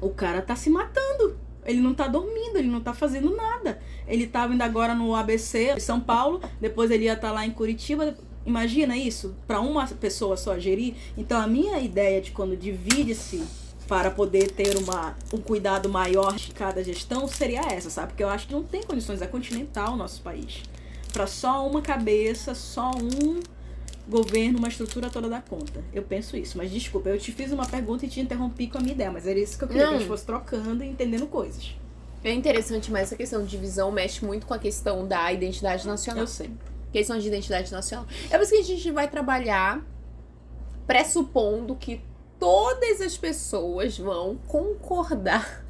O cara tá se matando. Ele não tá dormindo, ele não tá fazendo nada. Ele tava indo agora no ABC, São Paulo, depois ele ia estar tá lá em Curitiba. Imagina isso, para uma pessoa só gerir. Então a minha ideia de quando divide-se para poder ter uma, um cuidado maior de cada gestão seria essa, sabe? Porque eu acho que não tem condições, é continental o nosso país. Para só uma cabeça, só um governo, uma estrutura toda da conta. Eu penso isso. Mas desculpa, eu te fiz uma pergunta e te interrompi com a minha ideia, mas era isso que eu queria, não. que a gente fosse trocando e entendendo coisas. É interessante, mas essa questão de divisão mexe muito com a questão da identidade nacional. Eu sei. Questão de identidade nacional. É por isso que a gente vai trabalhar pressupondo que todas as pessoas vão concordar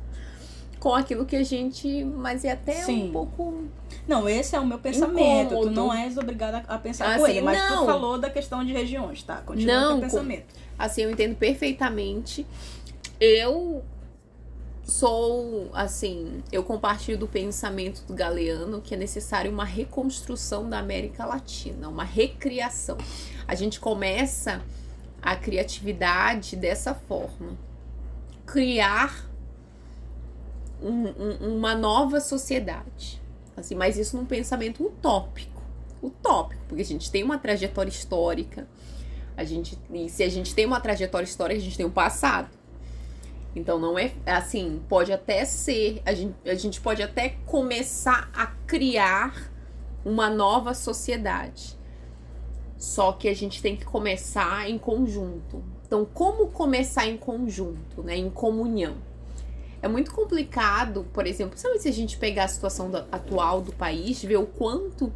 com aquilo que a gente. Mas é até Sim. um pouco. Não, esse é o meu pensamento. Incômodo. Tu não és obrigada a pensar assim, com ele. Mas não. tu falou da questão de regiões, tá? Continua não, o pensamento. Assim, eu entendo perfeitamente. Eu sou, assim, eu compartilho do pensamento do Galeano que é necessário uma reconstrução da América Latina, uma recriação. A gente começa a criatividade dessa forma. Criar um, um, uma nova sociedade. Assim, mas isso num pensamento utópico. Utópico, porque a gente tem uma trajetória histórica. A gente, e se a gente tem uma trajetória histórica, a gente tem um passado. Então não é assim, pode até ser, a gente, a gente pode até começar a criar uma nova sociedade. Só que a gente tem que começar em conjunto. Então, como começar em conjunto, né? Em comunhão? É muito complicado, por exemplo, se a gente pegar a situação do, atual do país, ver o quanto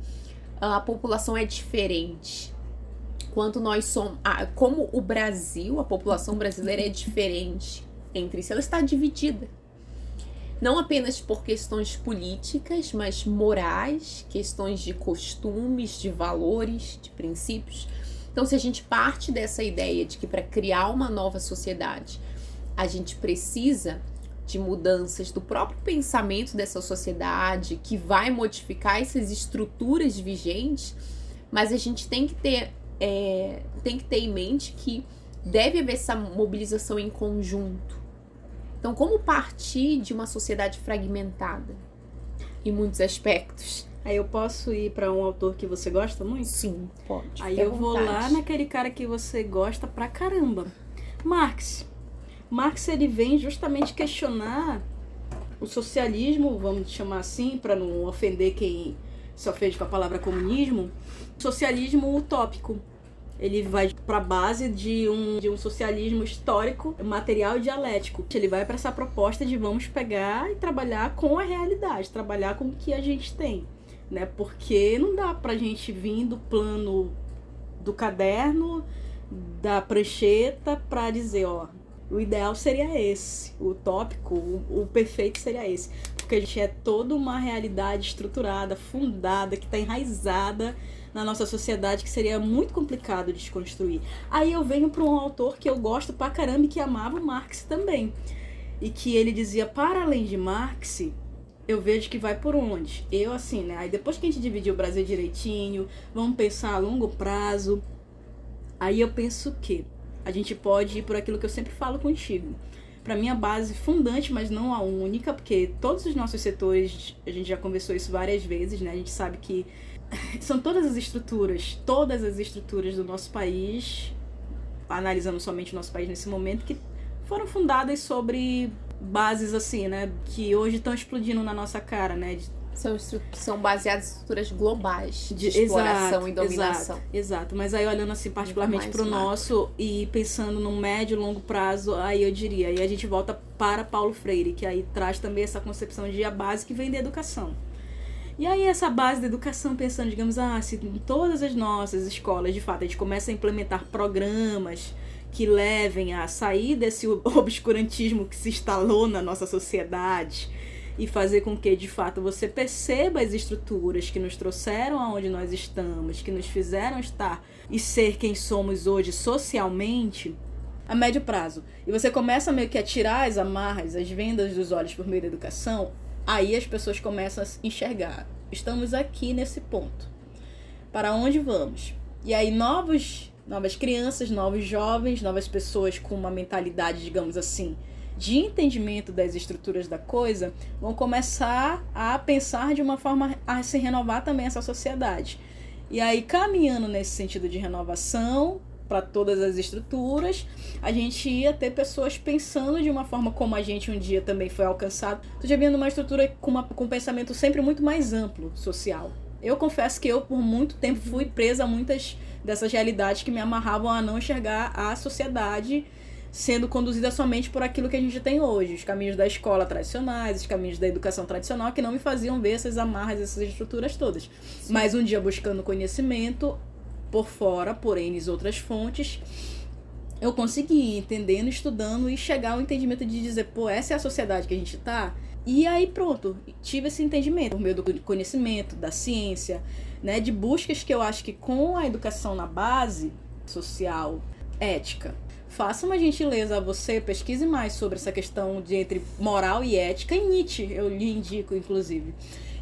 a população é diferente. enquanto nós somos. Ah, como o Brasil, a população brasileira é diferente entre si, ela está dividida. Não apenas por questões políticas, mas morais, questões de costumes, de valores, de princípios. Então, se a gente parte dessa ideia de que para criar uma nova sociedade a gente precisa de mudanças do próprio pensamento dessa sociedade que vai modificar essas estruturas vigentes, mas a gente tem que ter, é, tem que ter em mente que deve haver essa mobilização em conjunto. Então, como partir de uma sociedade fragmentada em muitos aspectos? Aí eu posso ir para um autor que você gosta muito? Sim, pode. Aí eu vou lá naquele cara que você gosta pra caramba. Marx. Marx ele vem justamente questionar o socialismo, vamos chamar assim, para não ofender quem se ofende com a palavra comunismo, socialismo utópico. Ele vai para base de um, de um socialismo histórico, material e dialético. Ele vai para essa proposta de vamos pegar e trabalhar com a realidade, trabalhar com o que a gente tem. Né? Porque não dá para a gente vir do plano do caderno, da prancheta, para dizer, ó, o ideal seria esse, o utópico, o, o perfeito seria esse. Porque a gente é toda uma realidade estruturada, fundada, que está enraizada na nossa sociedade que seria muito complicado de desconstruir. Aí eu venho para um autor que eu gosto pra caramba e que amava Marx também. E que ele dizia, para além de Marx, eu vejo que vai por onde? Eu assim, né? Aí depois que a gente dividir o Brasil direitinho, vamos pensar a longo prazo. Aí eu penso que a gente pode ir por aquilo que eu sempre falo contigo. Para mim, a base fundante, mas não a única, porque todos os nossos setores, a gente já conversou isso várias vezes, né? A gente sabe que são todas as estruturas, todas as estruturas do nosso país, analisando somente o nosso país nesse momento, que foram fundadas sobre bases assim, né? Que hoje estão explodindo na nossa cara, né? De são, são baseadas em estruturas globais de, de exploração exato, e dominação. Exato, exato, mas aí olhando assim particularmente para o nosso e pensando no médio e longo prazo, aí eu diria, aí a gente volta para Paulo Freire, que aí traz também essa concepção de a base que vem da educação. E aí essa base da educação, pensando, digamos, ah, se em todas as nossas escolas, de fato, a gente começa a implementar programas que levem a sair desse obscurantismo que se instalou na nossa sociedade, e fazer com que de fato você perceba as estruturas que nos trouxeram aonde nós estamos, que nos fizeram estar e ser quem somos hoje socialmente, a médio prazo. E você começa meio que a tirar as amarras, as vendas dos olhos por meio da educação, aí as pessoas começam a enxergar. Estamos aqui nesse ponto. Para onde vamos? E aí novos, novas crianças, novos jovens, novas pessoas com uma mentalidade, digamos assim, de entendimento das estruturas da coisa vão começar a pensar de uma forma a se renovar também essa sociedade. E aí, caminhando nesse sentido de renovação para todas as estruturas, a gente ia ter pessoas pensando de uma forma como a gente um dia também foi alcançado. Tu já vendo uma estrutura com, uma, com um pensamento sempre muito mais amplo social. Eu confesso que eu, por muito tempo, fui presa a muitas dessas realidades que me amarravam a não enxergar a sociedade sendo conduzida somente por aquilo que a gente tem hoje, os caminhos da escola tradicionais, os caminhos da educação tradicional, que não me faziam ver essas amarras, essas estruturas todas. Sim. Mas um dia buscando conhecimento por fora, por N outras fontes, eu consegui, entendendo, estudando e chegar ao entendimento de dizer, pô, essa é a sociedade que a gente tá. E aí pronto, tive esse entendimento por meio do conhecimento, da ciência, né, de buscas que eu acho que com a educação na base social, ética, faça uma gentileza a você, pesquise mais sobre essa questão de entre moral e ética em Nietzsche, eu lhe indico, inclusive.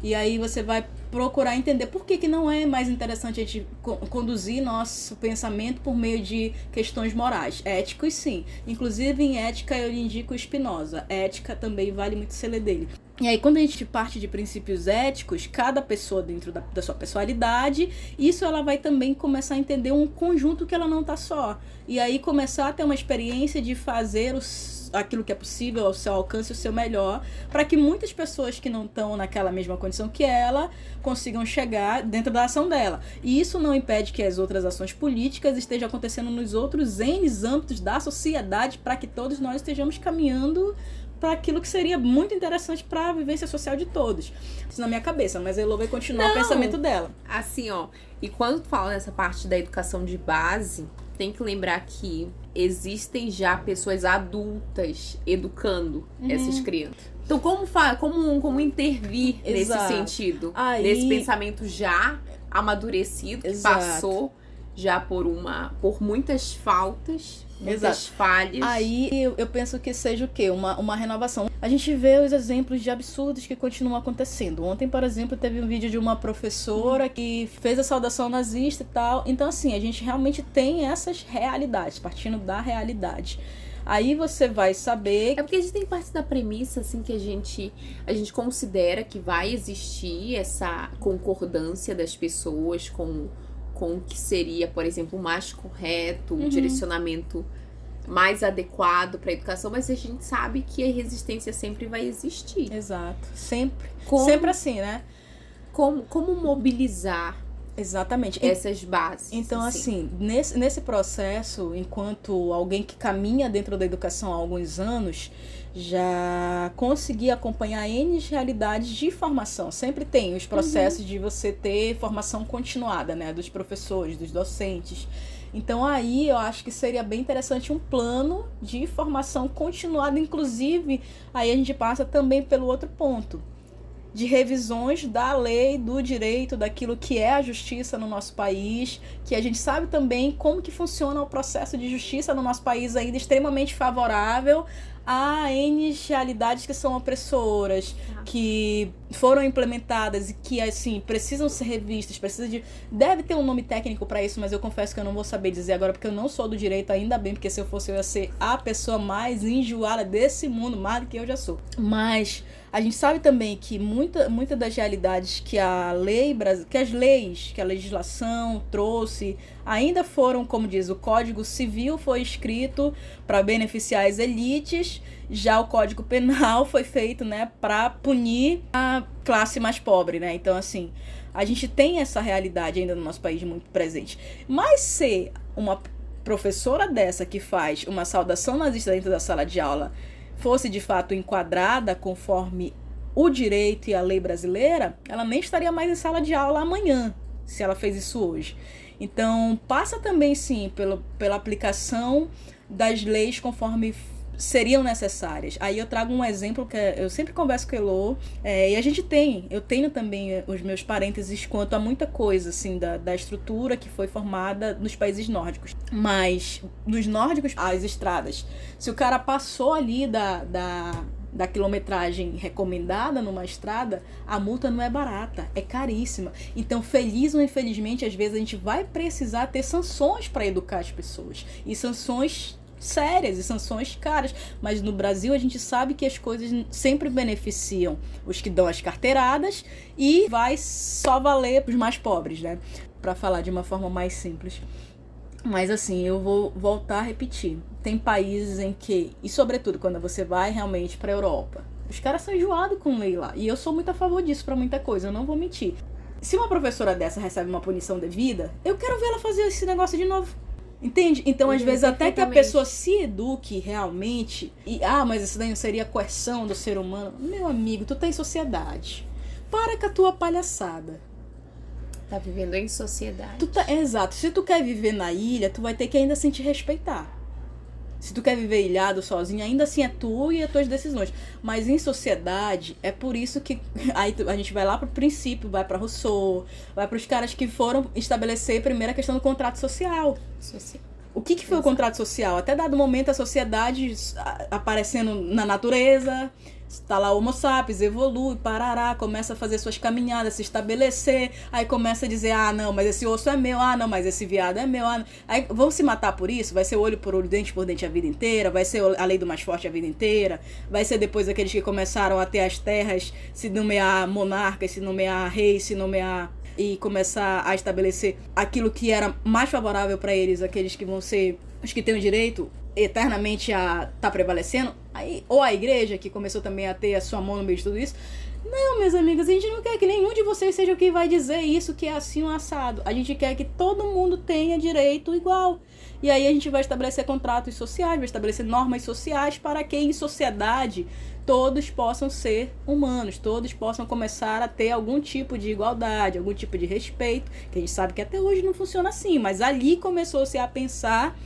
E aí você vai procurar entender por que, que não é mais interessante a gente conduzir nosso pensamento por meio de questões morais. Éticos, sim. Inclusive, em ética, eu lhe indico Spinoza. Ética também vale muito ser dele. E aí, quando a gente parte de princípios éticos, cada pessoa dentro da, da, sua personalidade, isso ela vai também começar a entender um conjunto que ela não tá só. E aí começar a ter uma experiência de fazer os aquilo que é possível, ao seu alcance, o seu melhor, para que muitas pessoas que não estão naquela mesma condição que ela consigam chegar dentro da ação dela. E isso não impede que as outras ações políticas estejam acontecendo nos outros N âmbitos da sociedade para que todos nós estejamos caminhando para aquilo que seria muito interessante para a vivência social de todos. Isso na minha cabeça, mas a Elo vai continuar Não, o pensamento dela. Assim, ó, e quando tu fala nessa parte da educação de base, tem que lembrar que existem já pessoas adultas educando uhum. essas crianças. Então, como, como, como intervir Exato. nesse sentido? Aí... Nesse pensamento já amadurecido, que Exato. passou já por uma por muitas faltas, muitas falhas. Aí eu, eu, penso que seja o quê? Uma, uma renovação. A gente vê os exemplos de absurdos que continuam acontecendo. Ontem, por exemplo, teve um vídeo de uma professora que fez a saudação nazista e tal. Então, assim, a gente realmente tem essas realidades, partindo da realidade. Aí você vai saber. É porque a gente tem partir da premissa, assim, que a gente, a gente considera que vai existir essa concordância das pessoas com, com o que seria, por exemplo, o mais correto, o uhum. direcionamento mais adequado para a educação, mas a gente sabe que a resistência sempre vai existir. Exato. Sempre. Como, sempre assim, né? Como, como mobilizar Exatamente. Essas bases. Então, assim. assim, nesse, nesse processo, enquanto alguém que caminha dentro da educação há alguns anos, já consegui acompanhar N realidades de formação. Sempre tem os processos uhum. de você ter formação continuada, né? Dos professores, dos docentes. Então aí eu acho que seria bem interessante um plano de formação continuada, inclusive aí a gente passa também pelo outro ponto, de revisões da lei, do direito, daquilo que é a justiça no nosso país, que a gente sabe também como que funciona o processo de justiça no nosso país ainda extremamente favorável há N realidades que são opressoras, ah. que foram implementadas e que, assim, precisam ser revistas, precisa de... Deve ter um nome técnico para isso, mas eu confesso que eu não vou saber dizer agora, porque eu não sou do direito, ainda bem, porque se eu fosse eu ia ser a pessoa mais enjoada desse mundo, mais do que eu já sou. Mas a gente sabe também que muita, muita das realidades que a lei, que as leis, que a legislação trouxe, ainda foram, como diz, o Código Civil foi escrito para beneficiar as elites, já o Código Penal foi feito, né, para punir a classe mais pobre, né? Então, assim, a gente tem essa realidade ainda no nosso país muito presente. Mas ser uma professora dessa que faz uma saudação nazista dentro da sala de aula fosse de fato enquadrada conforme o direito e a lei brasileira, ela nem estaria mais em sala de aula amanhã, se ela fez isso hoje. Então, passa também, sim, pelo, pela aplicação das leis conforme seriam necessárias. Aí eu trago um exemplo que eu sempre converso com o Elô, é, e a gente tem, eu tenho também eh, os meus parênteses quanto a muita coisa, assim, da, da estrutura que foi formada nos países nórdicos. Mas, nos nórdicos, as estradas, se o cara passou ali da, da da quilometragem recomendada numa estrada, a multa não é barata, é caríssima. Então, feliz ou infelizmente, às vezes a gente vai precisar ter sanções para educar as pessoas. E sanções sérias e sanções caras. Mas no Brasil a gente sabe que as coisas sempre beneficiam os que dão as carteiradas e vai só valer para os mais pobres, né? Para falar de uma forma mais simples. Mas assim, eu vou voltar a repetir. Tem países em que, e sobretudo quando você vai realmente para a Europa, os caras são enjoados com lei lá. E eu sou muito a favor disso para muita coisa, eu não vou mentir. Se uma professora dessa recebe uma punição devida, eu quero ver ela fazer esse negócio de novo. Entende? Então, às vezes, até que a pessoa se eduque realmente, e ah, mas isso daí não seria coerção do ser humano. Meu amigo, tu tá em sociedade. Para com a tua palhaçada. Tá vivendo em sociedade. Tu tá, exato. Se tu quer viver na ilha, tu vai ter que ainda assim te respeitar. Se tu quer viver ilhado sozinho, ainda assim é tu e as tuas decisões. Mas em sociedade, é por isso que aí a gente vai lá pro princípio, vai para Rousseau, vai para os caras que foram estabelecer primeiro a questão do contrato social. Social. O que, que foi Exato. o contrato social? Até dado momento a sociedade aparecendo na natureza, Está lá o Homo sapiens, evolui, parará, começa a fazer suas caminhadas, se estabelecer, aí começa a dizer, ah, não, mas esse osso é meu, ah, não, mas esse viado é meu, ah, não. aí vão se matar por isso? Vai ser olho por olho, dente por dente a vida inteira, vai ser a lei do mais forte a vida inteira, vai ser depois aqueles que começaram a ter as terras, se nomear monarcas, se nomear reis, se nomear e começar a estabelecer aquilo que era mais favorável para eles, aqueles que vão ser os que têm o direito eternamente a tá prevalecendo, aí, ou a igreja, que começou também a ter a sua mão no meio de tudo isso. Não, meus amigos, a gente não quer que nenhum de vocês seja o que vai dizer isso que é assim um assado. A gente quer que todo mundo tenha direito igual. E aí a gente vai estabelecer contratos sociais, vai estabelecer normas sociais para que em sociedade todos possam ser humanos, todos possam começar a ter algum tipo de igualdade, algum tipo de respeito, que a gente sabe que até hoje não funciona assim, mas ali começou-se a pensar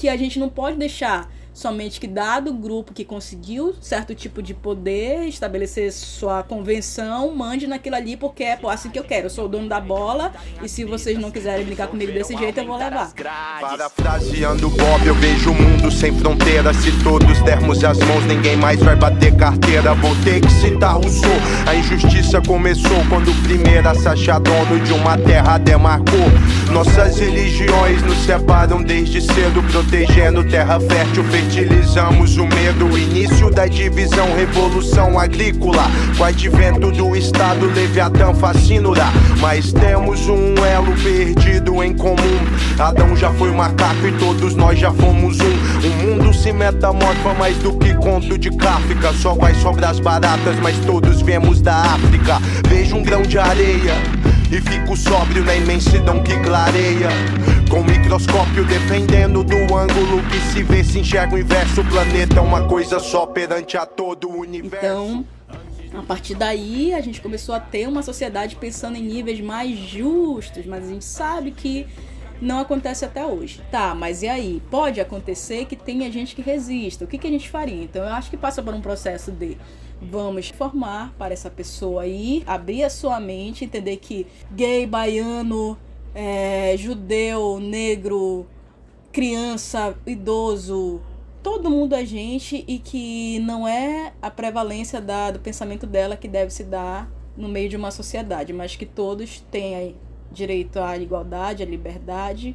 que a gente não pode deixar somente que dado o grupo que conseguiu certo tipo de poder, estabelecer sua convenção, mande naquilo ali porque é assim que eu quero. Eu sou o dono da bola e se vocês não quiserem brincar comigo desse jeito, eu vou levar. Parafraseando Bob, eu vejo o mundo sem fronteiras. Se todos dermos as mãos, ninguém mais vai bater carteira. Vou ter que citar Rousseau. A injustiça começou quando o primeiro a dono de uma terra demarcou. Nossas religiões nos separam desde cedo, protegendo terra fértil, fertilizamos o medo. Início da divisão, revolução agrícola. Com advento do Estado, Leviatã fascinará. Mas temos um elo perdido em comum. Adão já foi macaco e todos nós já fomos um. O mundo se metamorfa mais do que conto de Kafka. Só vai sobrar as baratas, mas todos viemos da África. Vejo um grão de areia e fico sóbrio na imensidão que clareia. Com microscópio defendendo do ângulo que se vê, se enxerga o inverso. O planeta é uma coisa só perante a todo o universo. Então, a partir daí, a gente começou a ter uma sociedade pensando em níveis mais justos, mas a gente sabe que não acontece até hoje. Tá, mas e aí? Pode acontecer que tenha gente que resista. O que, que a gente faria? Então, eu acho que passa por um processo de Vamos formar para essa pessoa aí, abrir a sua mente, entender que gay, baiano, é, judeu, negro, criança, idoso, todo mundo é gente e que não é a prevalência da, do pensamento dela que deve se dar no meio de uma sociedade, mas que todos têm direito à igualdade, à liberdade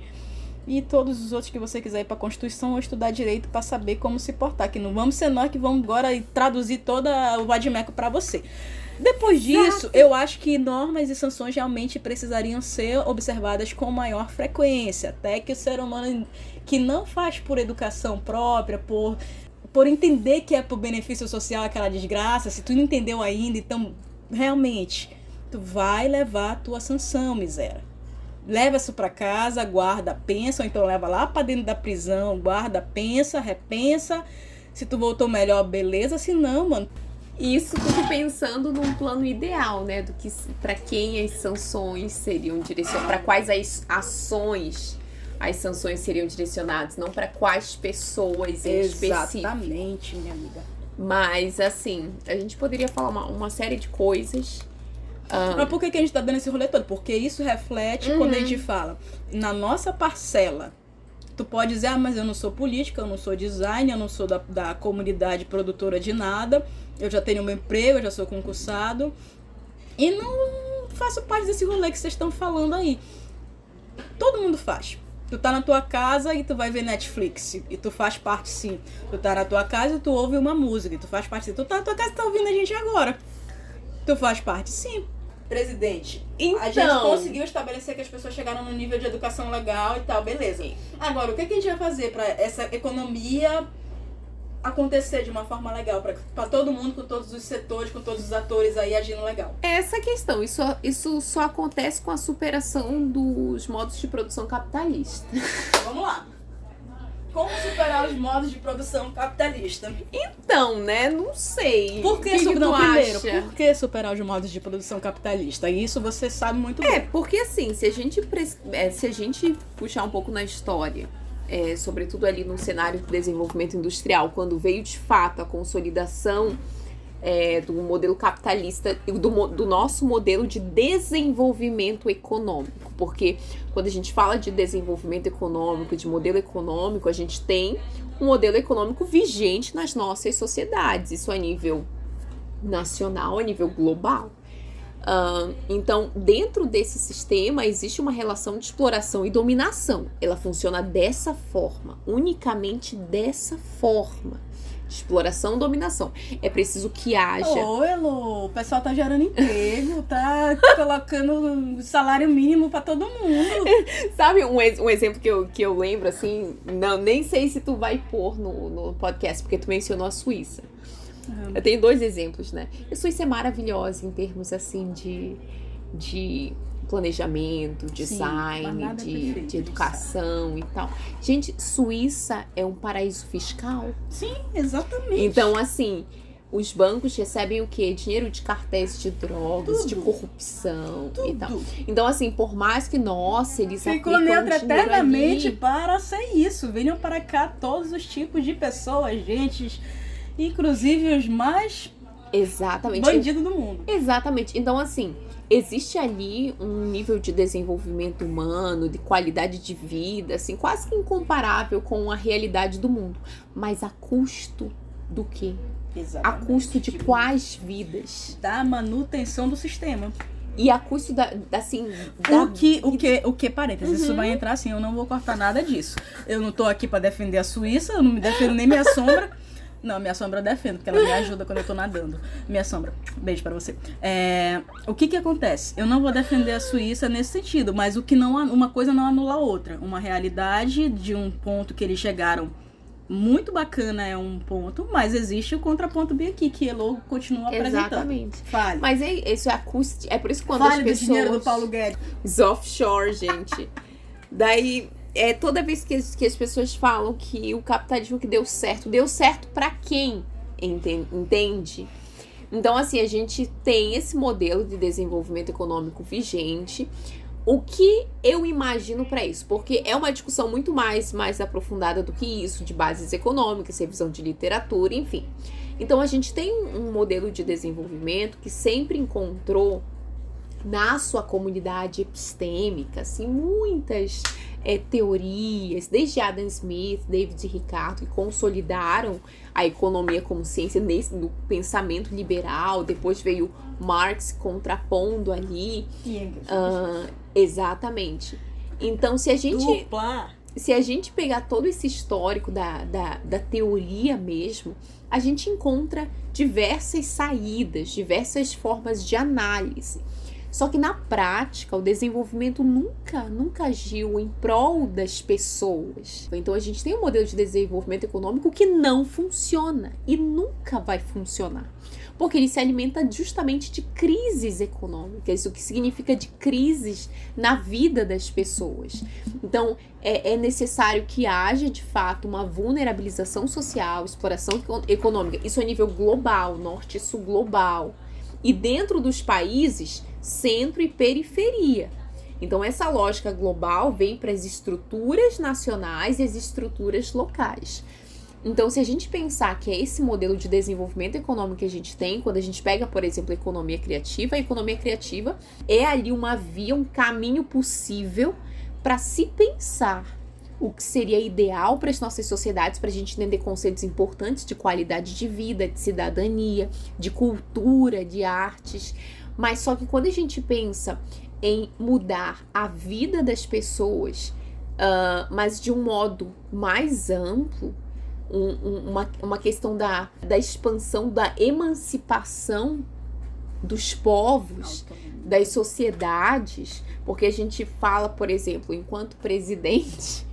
e todos os outros que você quiser ir para a Constituição ou estudar direito para saber como se portar. Que não vamos ser nós que vamos agora traduzir toda o vadimeco para você. Depois disso, eu acho que normas e sanções realmente precisariam ser observadas com maior frequência, até que o ser humano que não faz por educação própria, por por entender que é por benefício social aquela desgraça, se tu não entendeu ainda, então realmente tu vai levar a tua sanção, miséria leva isso para casa, guarda, pensa, ou então leva lá para dentro da prisão, guarda, pensa, repensa. Se tu voltou melhor, beleza, se não, mano. Isso tudo pensando num plano ideal, né, do que para quem as sanções seriam direcionadas, para quais as ações as sanções seriam direcionadas, não para quais pessoas em específico. Exatamente, minha amiga. Mas assim, a gente poderia falar uma, uma série de coisas ah. Mas por que, que a gente tá dando esse rolê todo? Porque isso reflete uhum. quando a gente fala na nossa parcela. Tu pode dizer, ah, mas eu não sou política, eu não sou designer, eu não sou da, da comunidade produtora de nada, eu já tenho meu emprego, eu já sou concursado. E não faço parte desse rolê que vocês estão falando aí. Todo mundo faz. Tu tá na tua casa e tu vai ver Netflix. E tu faz parte sim. Tu tá na tua casa e tu ouve uma música. E tu faz parte sim. Tu tá na tua casa e tá ouvindo a gente agora. Tu faz parte sim presidente. Então, a gente então. conseguiu estabelecer que as pessoas chegaram no nível de educação legal e tal, beleza. Agora, o que, que a gente vai fazer para essa economia acontecer de uma forma legal para todo mundo, com todos os setores, com todos os atores aí agindo legal. Essa questão, isso, isso só acontece com a superação dos modos de produção capitalista. Vamos lá. Como superar os modos de produção capitalista? Então, né? Não sei. Por que, que, que não, primeiro, por que superar os modos de produção capitalista? Isso você sabe muito é, bem. É, porque assim, se a gente, é, se a gente puxar um pouco na história, é, sobretudo ali no cenário de desenvolvimento industrial, quando veio de fato a consolidação é, do modelo capitalista, do, do nosso modelo de desenvolvimento econômico. Porque quando a gente fala de desenvolvimento econômico, de modelo econômico, a gente tem um modelo econômico vigente nas nossas sociedades, isso a nível nacional, a nível global. Uh, então, dentro desse sistema existe uma relação de exploração e dominação. Ela funciona dessa forma, unicamente dessa forma exploração, dominação. É preciso que haja. Ô, Elo, o pessoal tá gerando emprego, tá colocando salário mínimo para todo mundo. Sabe um, um exemplo que eu, que eu lembro, assim, não, nem sei se tu vai pôr no, no podcast, porque tu mencionou a Suíça. Uhum. Eu tenho dois exemplos, né? A Suíça é maravilhosa em termos, assim, de, de planejamento, design, Sim, de, de educação e tal. Gente, Suíça é um paraíso fiscal? Sim, exatamente. Então, assim, os bancos recebem o quê? Dinheiro de cartéis de drogas, Tudo. de corrupção Tudo. e tal. Então, assim, por mais que, nossa, eles Ficou neutro eternamente ali... para ser isso. Venham para cá todos os tipos de pessoas, gente, inclusive os mais Exatamente. bandidos do mundo. Exatamente. Então, assim, existe ali um nível de desenvolvimento humano, de qualidade de vida, assim, quase que incomparável com a realidade do mundo. Mas a custo do quê? Exatamente. A custo de quais vidas? Da manutenção do sistema. E a custo da, da assim. Da o que, o que, o que, parênteses, uhum. isso vai entrar assim, eu não vou cortar nada disso. Eu não tô aqui para defender a Suíça, eu não me defendo nem minha sombra. Não, minha sombra eu defendo, porque ela me ajuda quando eu tô nadando. Minha sombra, beijo para você. É, o que que acontece? Eu não vou defender a Suíça nesse sentido, mas o que não uma coisa não anula a outra. Uma realidade de um ponto que eles chegaram muito bacana é um ponto, mas existe o contraponto bem aqui, que Elo continua apresentando. Exatamente. Fale. Mas é, isso é acústico. É por isso que quando Fale as pessoas... do dinheiro do Paulo Guedes. Os offshore, gente. Daí é toda vez que, que as pessoas falam que o capitalismo que deu certo, deu certo para quem? Entende? Então, assim, a gente tem esse modelo de desenvolvimento econômico vigente. O que eu imagino para isso? Porque é uma discussão muito mais, mais aprofundada do que isso, de bases econômicas, revisão de literatura, enfim. Então, a gente tem um modelo de desenvolvimento que sempre encontrou na sua comunidade epistêmica, assim, muitas é, teorias, desde Adam Smith, David Ricardo, que consolidaram a economia como ciência nesse, no pensamento liberal. Depois veio Marx contrapondo ali. Uh, exatamente. Então, se a gente. Dupla. Se a gente pegar todo esse histórico da, da, da teoria mesmo, a gente encontra diversas saídas, diversas formas de análise. Só que na prática, o desenvolvimento nunca, nunca agiu em prol das pessoas. Então a gente tem um modelo de desenvolvimento econômico que não funciona e nunca vai funcionar. Porque ele se alimenta justamente de crises econômicas, o que significa de crises na vida das pessoas. Então, é, é necessário que haja de fato uma vulnerabilização social, exploração econômica, isso a nível global, norte e sul global. E dentro dos países, centro e periferia. Então, essa lógica global vem para as estruturas nacionais e as estruturas locais. Então, se a gente pensar que é esse modelo de desenvolvimento econômico que a gente tem, quando a gente pega, por exemplo, a economia criativa, a economia criativa é ali uma via, um caminho possível para se pensar o que seria ideal para as nossas sociedades, para a gente entender conceitos importantes de qualidade de vida, de cidadania, de cultura, de artes, mas só que quando a gente pensa em mudar a vida das pessoas, uh, mas de um modo mais amplo, um, um, uma, uma questão da, da expansão, da emancipação dos povos, das sociedades, porque a gente fala, por exemplo, enquanto presidente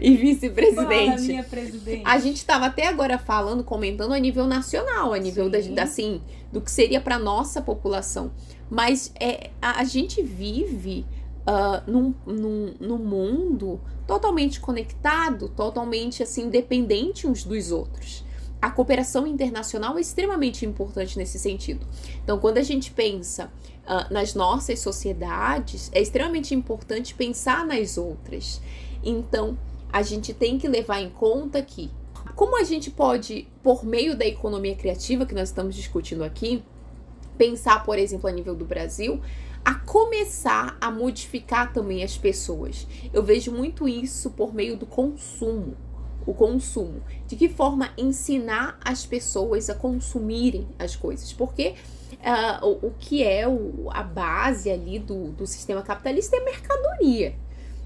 e vice-presidente. A gente estava até agora falando, comentando a nível nacional, a nível da, da, assim, do que seria para nossa população. Mas é, a, a gente vive uh, num, num, num mundo totalmente conectado, totalmente assim, dependente uns dos outros. A cooperação internacional é extremamente importante nesse sentido. Então, quando a gente pensa uh, nas nossas sociedades, é extremamente importante pensar nas outras. Então, a gente tem que levar em conta que, como a gente pode, por meio da economia criativa que nós estamos discutindo aqui, pensar, por exemplo, a nível do Brasil, a começar a modificar também as pessoas. Eu vejo muito isso por meio do consumo. O consumo. De que forma ensinar as pessoas a consumirem as coisas. Porque uh, o, o, que é o, a base ali do, do sistema capitalista é mercadoria.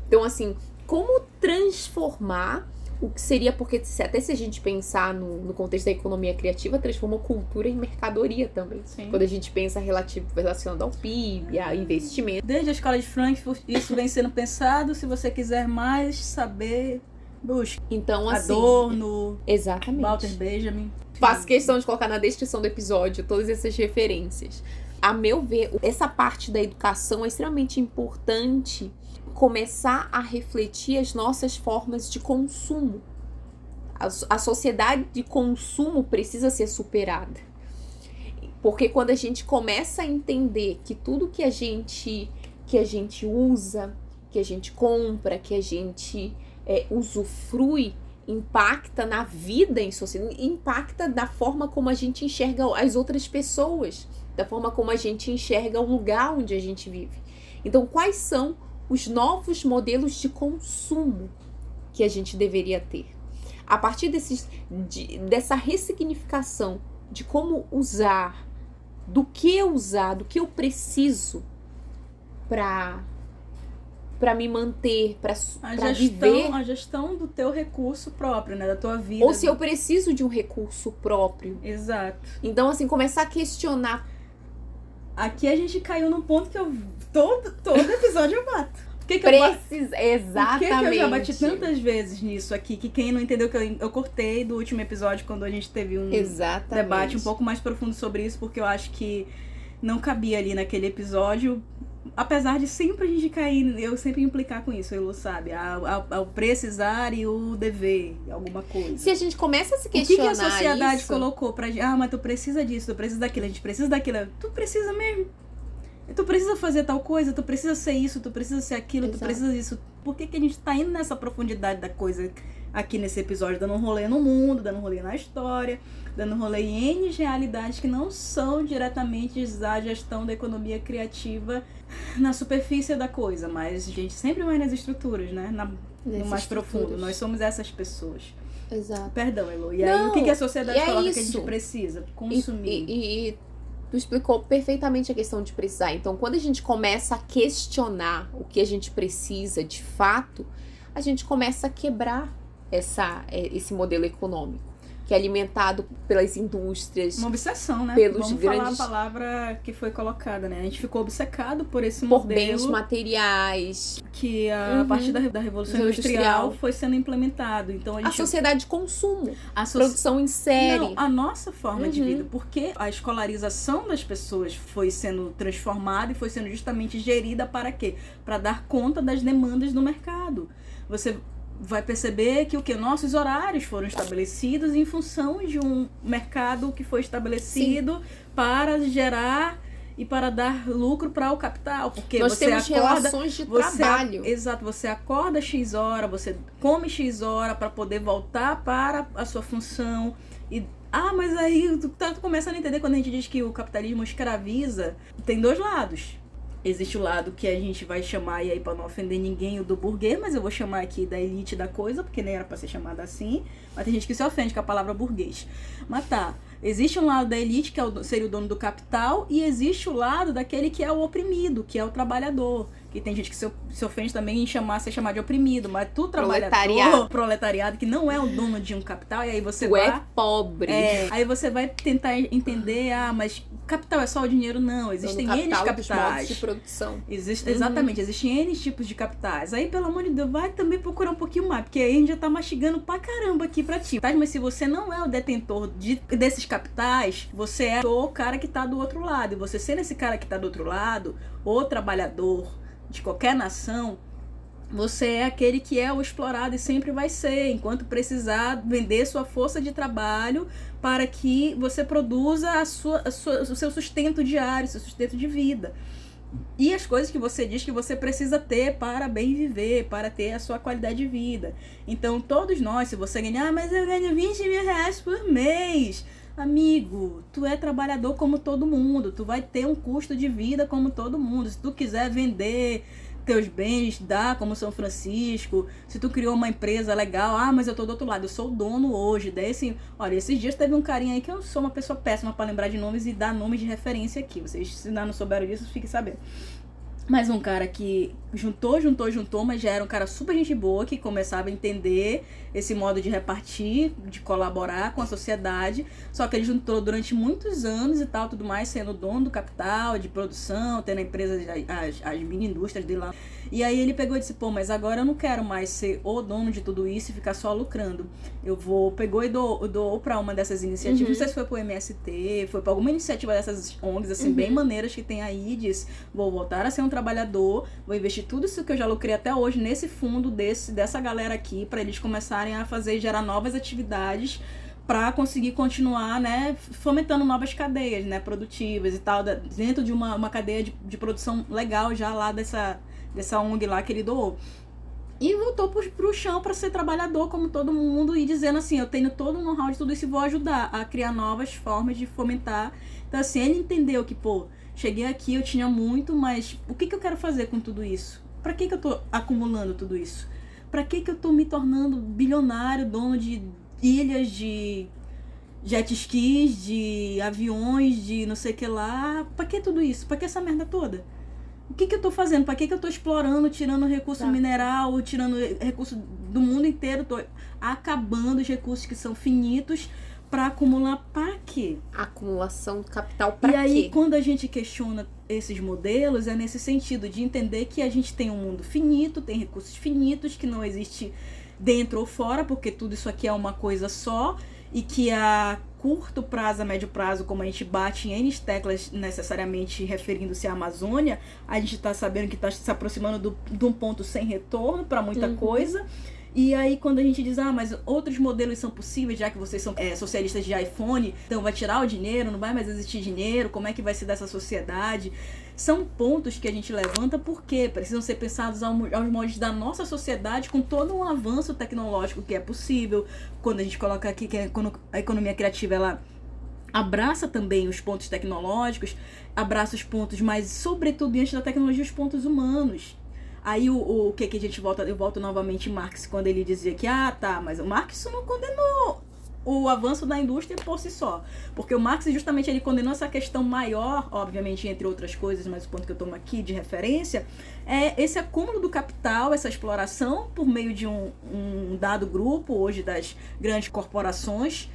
Então, assim, como transformar o que seria, porque até se a gente pensar no, no contexto da economia criativa, transforma cultura em mercadoria também. Sim. Quando a gente pensa relativo, relacionado ao PIB, a investimento. Desde a escola de Frankfurt, isso vem sendo pensado. Se você quiser mais saber, busque. Então, assim. Adorno. Exatamente. Walter Benjamin. Faço questão de colocar na descrição do episódio todas essas referências. A meu ver, essa parte da educação é extremamente importante começar a refletir as nossas formas de consumo. A, a sociedade de consumo precisa ser superada. Porque quando a gente começa a entender que tudo que a gente que a gente usa, que a gente compra, que a gente é, usufrui, impacta na vida em sociedade, impacta da forma como a gente enxerga as outras pessoas, da forma como a gente enxerga o lugar onde a gente vive. Então, quais são os novos modelos de consumo que a gente deveria ter? A partir desses, de, dessa ressignificação de como usar, do que usar, do que eu preciso para para me manter, para viver. A gestão do teu recurso próprio, né? Da tua vida. Ou se eu preciso de um recurso próprio. Exato. Então, assim, começar a questionar. Aqui a gente caiu num ponto que eu. Todo, todo episódio eu bato. Por que, que Precisa, eu Exatamente. Por que, que eu já bati tantas vezes nisso aqui que quem não entendeu que eu, eu cortei do último episódio quando a gente teve um Exatamente. debate um pouco mais profundo sobre isso, porque eu acho que não cabia ali naquele episódio apesar de sempre a gente cair, eu sempre implicar com isso, eu sabe? Ao, precisar e o dever, alguma coisa. Se a gente começa a se questionar. O que, que a sociedade isso? colocou pra gente? Ah, mas tu precisa disso, tu precisa daquilo, a gente precisa daquilo. Tu precisa mesmo. Tu precisa fazer tal coisa, tu precisa ser isso, tu precisa ser aquilo, Exato. tu precisa disso. Por que, que a gente tá indo nessa profundidade da coisa aqui nesse episódio, dando um rolê no mundo, dando um rolê na história? Dando rolê em N realidades que não são diretamente a gestão da economia criativa na superfície da coisa, mas a gente sempre vai nas estruturas, né? Na, no mais profundo. Nós somos essas pessoas. Exato. Perdão, Elo. E aí, o que, que a sociedade é coloca isso. que a gente precisa? Consumir. E, e, e, tu explicou perfeitamente a questão de precisar. Então, quando a gente começa a questionar o que a gente precisa de fato, a gente começa a quebrar essa, é, esse modelo econômico que é alimentado pelas indústrias. Uma obsessão, né? Pelos Vamos grandes... falar a palavra que foi colocada, né? A gente ficou obcecado por esse por modelo. Por bens materiais. Que a uhum. partir da, da Revolução industrial, industrial, foi sendo implementado. Então a, gente... a sociedade de consumo. A so... produção em série. Não, a nossa forma uhum. de vida. Porque a escolarização das pessoas foi sendo transformada e foi sendo justamente gerida para quê? Para dar conta das demandas do mercado. Você vai perceber que o que nossos horários foram estabelecidos em função de um mercado que foi estabelecido Sim. para gerar e para dar lucro para o capital, porque Nós você temos acorda, relações de você, trabalho. Exato, você acorda X hora, você come X hora para poder voltar para a sua função e ah, mas aí tu tá começando a entender quando a gente diz que o capitalismo escraviza, tem dois lados Existe o lado que a gente vai chamar, e aí para não ofender ninguém, o do burguês, mas eu vou chamar aqui da elite da coisa, porque nem era para ser chamada assim. Mas tem gente que se ofende com a palavra burguês. Mas tá, existe um lado da elite, que é o, seria o dono do capital, e existe o lado daquele que é o oprimido, que é o trabalhador. E tem gente que se, se ofende também em chamar, ser chamado de oprimido, mas tu trabalhador, proletariado. proletariado, que não é o dono de um capital, e aí você tu vai... é pobre. É, aí você vai tentar entender, ah, mas capital é só o dinheiro? Não, existem N capitais. de produção. Existe, uhum. Exatamente, existem N tipos de capitais. Aí, pelo amor de Deus, vai também procurar um pouquinho mais, porque aí a gente já tá mastigando pra caramba aqui pra ti. Tá? Mas se você não é o detentor de, desses capitais, você é o cara que tá do outro lado. E você sendo esse cara que tá do outro lado, o trabalhador, de qualquer nação, você é aquele que é o explorado e sempre vai ser, enquanto precisar vender sua força de trabalho para que você produza a sua, a sua, o seu sustento diário, seu sustento de vida. E as coisas que você diz que você precisa ter para bem viver, para ter a sua qualidade de vida. Então, todos nós, se você ganhar, ah, mas eu ganho 20 mil reais por mês. Amigo, tu é trabalhador como todo mundo, tu vai ter um custo de vida como todo mundo. Se tu quiser vender teus bens, dá como São Francisco, se tu criou uma empresa legal, ah, mas eu tô do outro lado, eu sou dono hoje. Daí assim, olha, esses dias teve um carinha aí que eu sou uma pessoa péssima para lembrar de nomes e dar nomes de referência aqui. Vocês se não souberam disso, fiquem sabendo. Mais um cara que juntou, juntou, juntou, mas já era um cara super gente boa que começava a entender esse modo de repartir, de colaborar com a sociedade. Só que ele juntou durante muitos anos e tal, tudo mais, sendo dono do capital, de produção, tendo a empresa, as, as mini indústrias dele lá. E aí ele pegou e disse: pô, mas agora eu não quero mais ser o dono de tudo isso e ficar só lucrando. Eu vou, pegou e doou, doou pra uma dessas iniciativas. Uhum. Não sei se foi pro MST, foi pra alguma iniciativa dessas ONGs, assim, uhum. bem maneiras que tem aí, diz: vou voltar a ser um trabalhador, vou investir tudo isso que eu já lucrei até hoje nesse fundo desse dessa galera aqui para eles começarem a fazer gerar novas atividades para conseguir continuar, né, fomentando novas cadeias, né, produtivas e tal, dentro de uma, uma cadeia de, de produção legal já lá dessa, dessa ONG lá que ele doou. E voltou pro, pro chão para ser trabalhador como todo mundo e dizendo assim, eu tenho todo o know-how de tudo isso e vou ajudar a criar novas formas de fomentar. Então assim, ele entendeu que, pô, cheguei aqui, eu tinha muito, mas o que, que eu quero fazer com tudo isso? Para que, que eu tô acumulando tudo isso? Para que, que eu tô me tornando bilionário, dono de ilhas, de jet skis, de aviões, de não sei o que lá? Para que tudo isso? Para que essa merda toda? O que, que eu tô fazendo? Para que, que eu tô explorando, tirando recurso tá. mineral, tirando recurso do mundo inteiro? Tô acabando os recursos que são finitos para acumular para quê? Acumulação de capital para quê? E aí, quando a gente questiona esses modelos, é nesse sentido de entender que a gente tem um mundo finito, tem recursos finitos, que não existe dentro ou fora, porque tudo isso aqui é uma coisa só, e que a curto prazo, a médio prazo, como a gente bate em N teclas necessariamente referindo-se à Amazônia, a gente está sabendo que está se aproximando do, de um ponto sem retorno para muita uhum. coisa. E aí, quando a gente diz, ah, mas outros modelos são possíveis, já que vocês são é, socialistas de iPhone, então vai tirar o dinheiro, não vai mais existir dinheiro, como é que vai ser dessa sociedade? São pontos que a gente levanta porque precisam ser pensados aos moldes da nossa sociedade com todo um avanço tecnológico que é possível. Quando a gente coloca aqui que a economia criativa ela abraça também os pontos tecnológicos, abraça os pontos, mas sobretudo diante da tecnologia, os pontos humanos. Aí o, o que que a gente volta, eu volto novamente Marx quando ele dizia que ah, tá, mas o Marx não condenou o avanço da indústria por si só. Porque o Marx justamente ele condenou essa questão maior, obviamente, entre outras coisas, mas o ponto que eu tomo aqui de referência é esse acúmulo do capital, essa exploração por meio de um, um dado grupo, hoje das grandes corporações,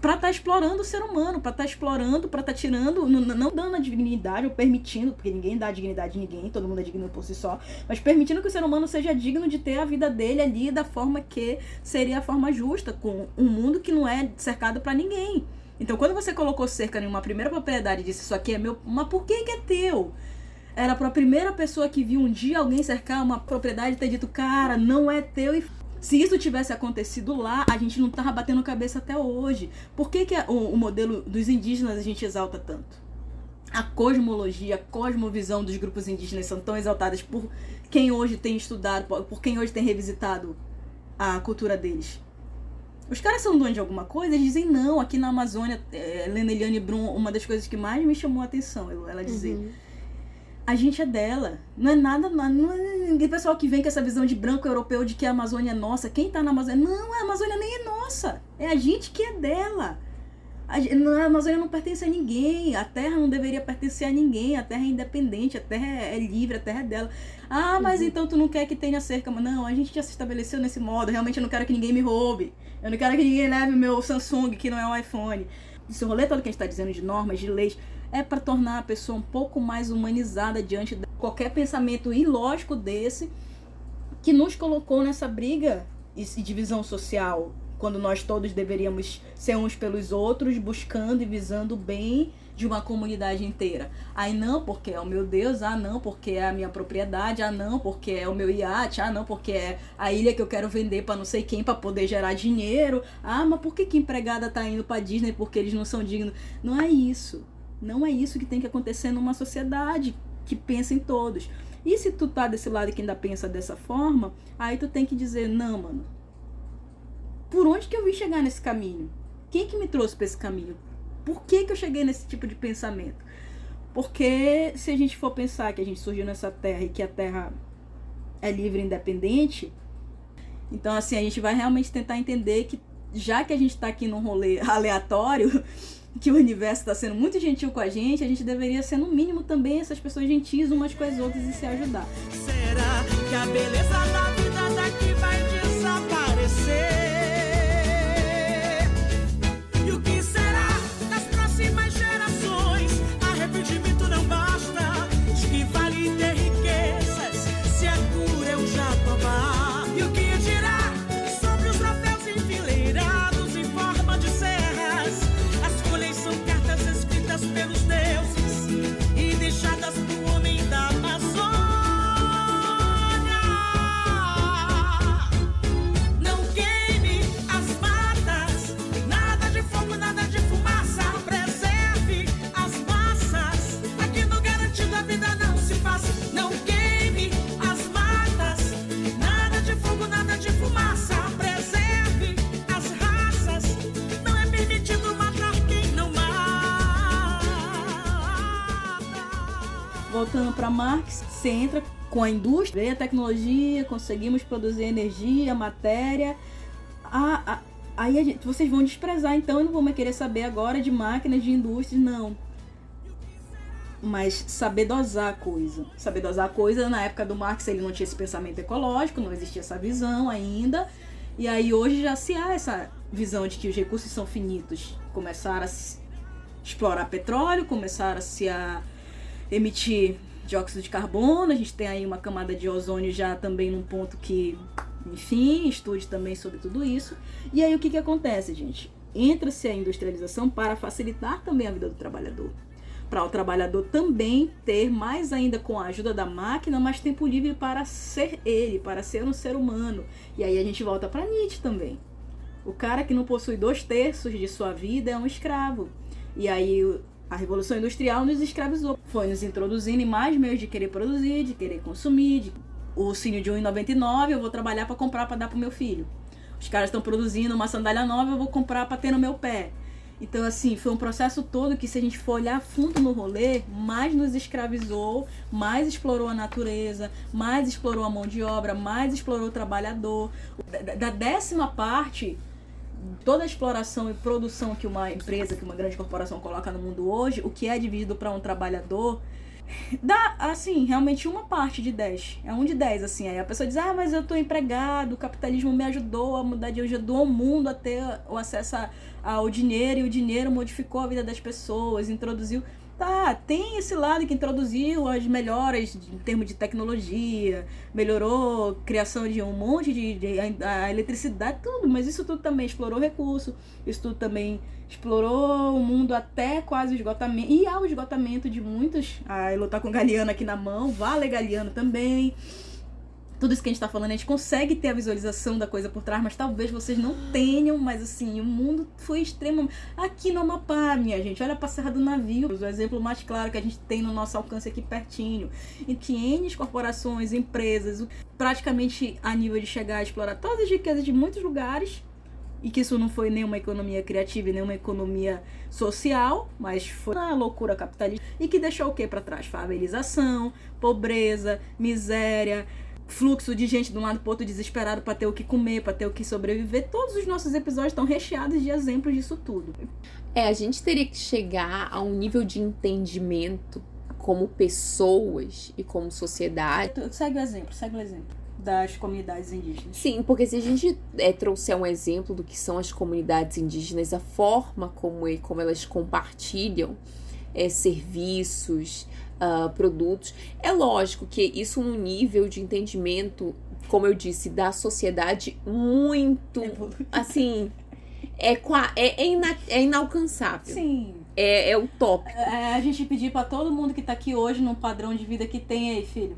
para estar tá explorando o ser humano, para estar tá explorando, para estar tá tirando, não, não dando a dignidade ou permitindo, porque ninguém dá a dignidade a ninguém, todo mundo é digno por si só, mas permitindo que o ser humano seja digno de ter a vida dele ali da forma que seria a forma justa, com um mundo que não é cercado para ninguém. Então, quando você colocou cerca em uma primeira propriedade e disse isso aqui é meu, mas por que, que é teu? Era para a primeira pessoa que viu um dia alguém cercar uma propriedade ter dito, cara, não é teu e se isso tivesse acontecido lá, a gente não tava batendo cabeça até hoje. Por que, que o, o modelo dos indígenas a gente exalta tanto? A cosmologia, a cosmovisão dos grupos indígenas são tão exaltadas por quem hoje tem estudado, por quem hoje tem revisitado a cultura deles. Os caras são donos de alguma coisa? Eles dizem não. Aqui na Amazônia, é, Leneliane Brum, uma das coisas que mais me chamou a atenção, ela dizer. Uhum a gente é dela. Não é nada. Não é, pessoal que vem com essa visão de branco europeu de que a Amazônia é nossa. Quem tá na Amazônia? Não, a Amazônia nem é nossa. É a gente que é dela. A, a Amazônia não pertence a ninguém. A terra não deveria pertencer a ninguém. A terra é independente, a terra é livre, a terra é dela. Ah, mas uhum. então tu não quer que tenha cerca? Não, a gente já se estabeleceu nesse modo. Realmente eu não quero que ninguém me roube. Eu não quero que ninguém leve o meu Samsung, que não é um iPhone. Esse rolê todo que a gente está dizendo de normas, de leis é para tornar a pessoa um pouco mais humanizada diante de qualquer pensamento ilógico desse que nos colocou nessa briga e divisão social, quando nós todos deveríamos ser uns pelos outros, buscando e visando o bem de uma comunidade inteira. Aí não, porque é o meu Deus, ah não, porque é a minha propriedade, ah não, porque é o meu iate, ah não, porque é a ilha que eu quero vender para não sei quem para poder gerar dinheiro. Ah, mas por que que empregada tá indo para Disney porque eles não são dignos? Não é isso. Não é isso que tem que acontecer numa sociedade que pensa em todos. E se tu tá desse lado que ainda pensa dessa forma, aí tu tem que dizer, não, mano. Por onde que eu vim chegar nesse caminho? Quem que me trouxe para esse caminho? Por que que eu cheguei nesse tipo de pensamento? Porque se a gente for pensar que a gente surgiu nessa terra e que a terra é livre e independente, então assim, a gente vai realmente tentar entender que já que a gente está aqui num rolê aleatório, que o universo está sendo muito gentil com a gente, a gente deveria ser, no mínimo, também essas pessoas gentis umas com as outras e se ajudar. Será que a beleza da vida daqui vai desaparecer? Voltando para Marx, você entra com a indústria, vem a tecnologia, conseguimos produzir energia, matéria. A, a, aí gente, vocês vão desprezar, então eu não vou mais querer saber agora de máquinas, de indústrias, não. Mas saber dosar a coisa. Saber dosar a coisa, na época do Marx ele não tinha esse pensamento ecológico, não existia essa visão ainda. E aí hoje já se há essa visão de que os recursos são finitos. Começaram a explorar petróleo, começaram a se a emitir dióxido de carbono, a gente tem aí uma camada de ozônio já também num ponto que, enfim, estude também sobre tudo isso. E aí o que, que acontece, gente? Entra-se a industrialização para facilitar também a vida do trabalhador. Para o trabalhador também ter mais ainda com a ajuda da máquina, mais tempo livre para ser ele, para ser um ser humano. E aí a gente volta para Nietzsche também. O cara que não possui dois terços de sua vida é um escravo. E aí a Revolução Industrial nos escravizou. Foi nos introduzindo em mais meios de querer produzir, de querer consumir. De... O sino de 1,99 eu vou trabalhar para comprar para dar pro meu filho. Os caras estão produzindo uma sandália nova, eu vou comprar para ter no meu pé. Então, assim, foi um processo todo que, se a gente for olhar fundo no rolê, mais nos escravizou, mais explorou a natureza, mais explorou a mão de obra, mais explorou o trabalhador. Da, da décima parte toda a exploração e produção que uma empresa, que uma grande corporação coloca no mundo hoje, o que é dividido para um trabalhador, dá, assim, realmente uma parte de 10. É um de 10, assim. Aí a pessoa diz, ah, mas eu tô empregado, o capitalismo me ajudou a mudar de... Ajudou o mundo a ter o acesso ao dinheiro, e o dinheiro modificou a vida das pessoas, introduziu... Tá, tem esse lado que introduziu as melhoras em termos de tecnologia, melhorou a criação de um monte de, de a, a, eletricidade, tudo, mas isso tudo também explorou recurso, isso tudo também explorou o mundo até quase o esgotamento. E há o esgotamento de muitos. A Elo tá com Galeano aqui na mão, vale Galeano também tudo isso que a gente tá falando, a gente consegue ter a visualização da coisa por trás, mas talvez vocês não tenham, mas assim, o mundo foi extremo. Aqui no Amapá, minha gente, olha pra Serra do Navio, o exemplo mais claro que a gente tem no nosso alcance aqui pertinho, em que N corporações, empresas, praticamente a nível de chegar a explorar todas as riquezas de muitos lugares, e que isso não foi nenhuma economia criativa e nenhuma economia social, mas foi uma loucura capitalista e que deixou o que para trás? Favelização, pobreza, miséria, fluxo de gente de um lado pro outro desesperado para ter o que comer, para ter o que sobreviver. Todos os nossos episódios estão recheados de exemplos disso tudo. É, a gente teria que chegar a um nível de entendimento como pessoas e como sociedade. Segue o exemplo, segue o exemplo das comunidades indígenas. Sim, porque se a gente é, trouxer um exemplo do que são as comunidades indígenas, a forma como, como elas compartilham é, serviços, uh, produtos. É lógico que isso num nível de entendimento, como eu disse, da sociedade muito, assim, é, é, é, ina, é inalcançável. Sim. É, é utópico. É, a gente pedir para todo mundo que tá aqui hoje num padrão de vida que tem aí, filho.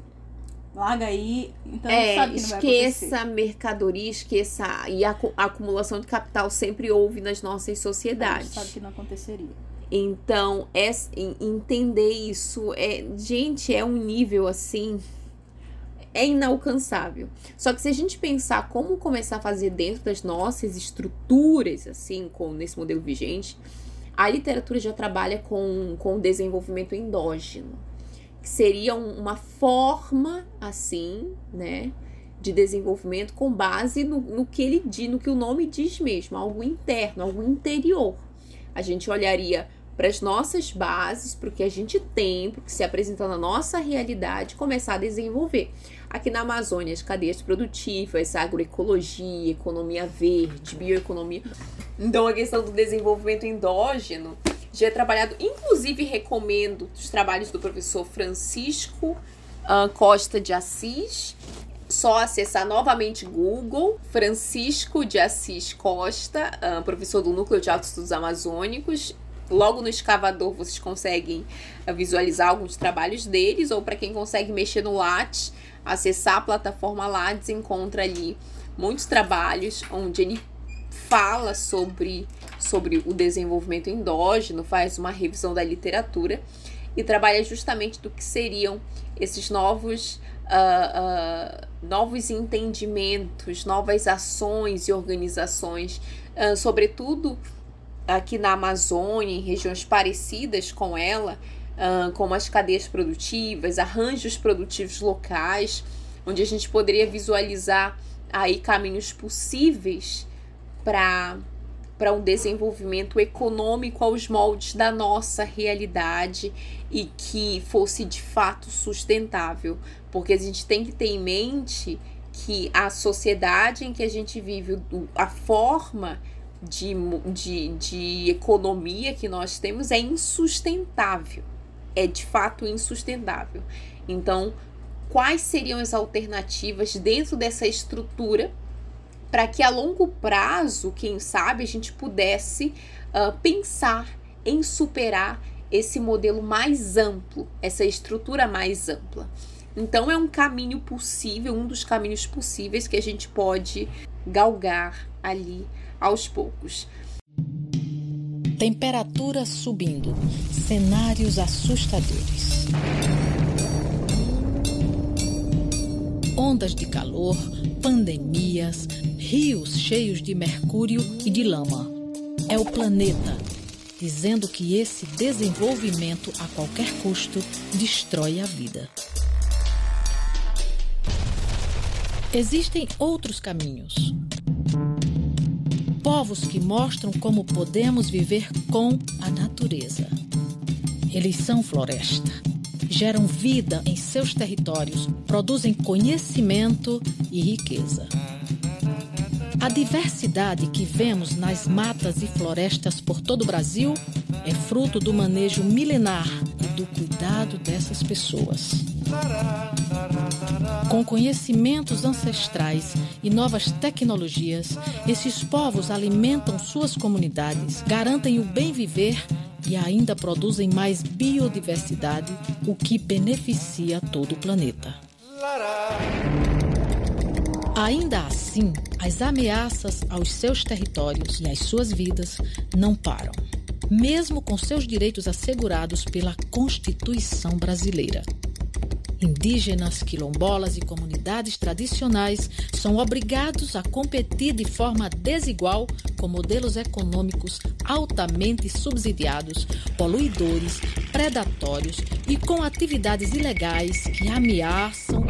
Larga aí, então é, sabe que esqueça mercadoria, esqueça e a, a, acumulação de capital sempre houve nas nossas sociedades. A gente sabe que não aconteceria. Então, é, entender isso é, gente, é um nível assim é inalcançável. Só que se a gente pensar como começar a fazer dentro das nossas estruturas, assim, com nesse modelo vigente, a literatura já trabalha com, com o desenvolvimento endógeno, que seria um, uma forma, assim, né, de desenvolvimento com base no, no que ele diz, no que o nome diz mesmo, algo interno, algo interior. A gente olharia para as nossas bases, para o que a gente tem, para que se apresenta na nossa realidade, começar a desenvolver. Aqui na Amazônia, as cadeias produtivas, agroecologia, economia verde, bioeconomia. Então, a questão do desenvolvimento endógeno já é trabalhado, inclusive recomendo os trabalhos do professor Francisco uh, Costa de Assis, só acessar novamente Google, Francisco de Assis Costa, uh, professor do Núcleo de Altos Estudos Amazônicos. Logo no escavador vocês conseguem uh, visualizar alguns trabalhos deles, ou para quem consegue mexer no Lattes, acessar a plataforma Lattes, encontra ali muitos trabalhos onde ele fala sobre, sobre o desenvolvimento endógeno, faz uma revisão da literatura e trabalha justamente do que seriam esses novos uh, uh, novos entendimentos, novas ações e organizações, uh, sobretudo aqui na Amazônia, em regiões parecidas com ela, como as cadeias produtivas, arranjos produtivos locais, onde a gente poderia visualizar aí caminhos possíveis para para um desenvolvimento econômico aos moldes da nossa realidade e que fosse de fato sustentável, porque a gente tem que ter em mente que a sociedade em que a gente vive, a forma de, de, de economia que nós temos é insustentável. É de fato insustentável. Então, quais seriam as alternativas dentro dessa estrutura para que a longo prazo, quem sabe, a gente pudesse uh, pensar em superar esse modelo mais amplo, essa estrutura mais ampla. Então é um caminho possível, um dos caminhos possíveis que a gente pode galgar ali aos poucos. Temperatura subindo, cenários assustadores. Ondas de calor, pandemias, rios cheios de mercúrio e de lama. É o planeta dizendo que esse desenvolvimento a qualquer custo destrói a vida. Existem outros caminhos. Povos que mostram como podemos viver com a natureza. Eles são floresta. Geram vida em seus territórios, produzem conhecimento e riqueza. A diversidade que vemos nas matas e florestas por todo o Brasil é fruto do manejo milenar e do cuidado dessas pessoas. Com conhecimentos ancestrais e novas tecnologias, esses povos alimentam suas comunidades, garantem o bem viver e ainda produzem mais biodiversidade, o que beneficia todo o planeta. Ainda assim, as ameaças aos seus territórios e às suas vidas não param, mesmo com seus direitos assegurados pela Constituição brasileira. Indígenas, quilombolas e comunidades tradicionais são obrigados a competir de forma desigual com modelos econômicos altamente subsidiados, poluidores, predatórios e com atividades ilegais que ameaçam,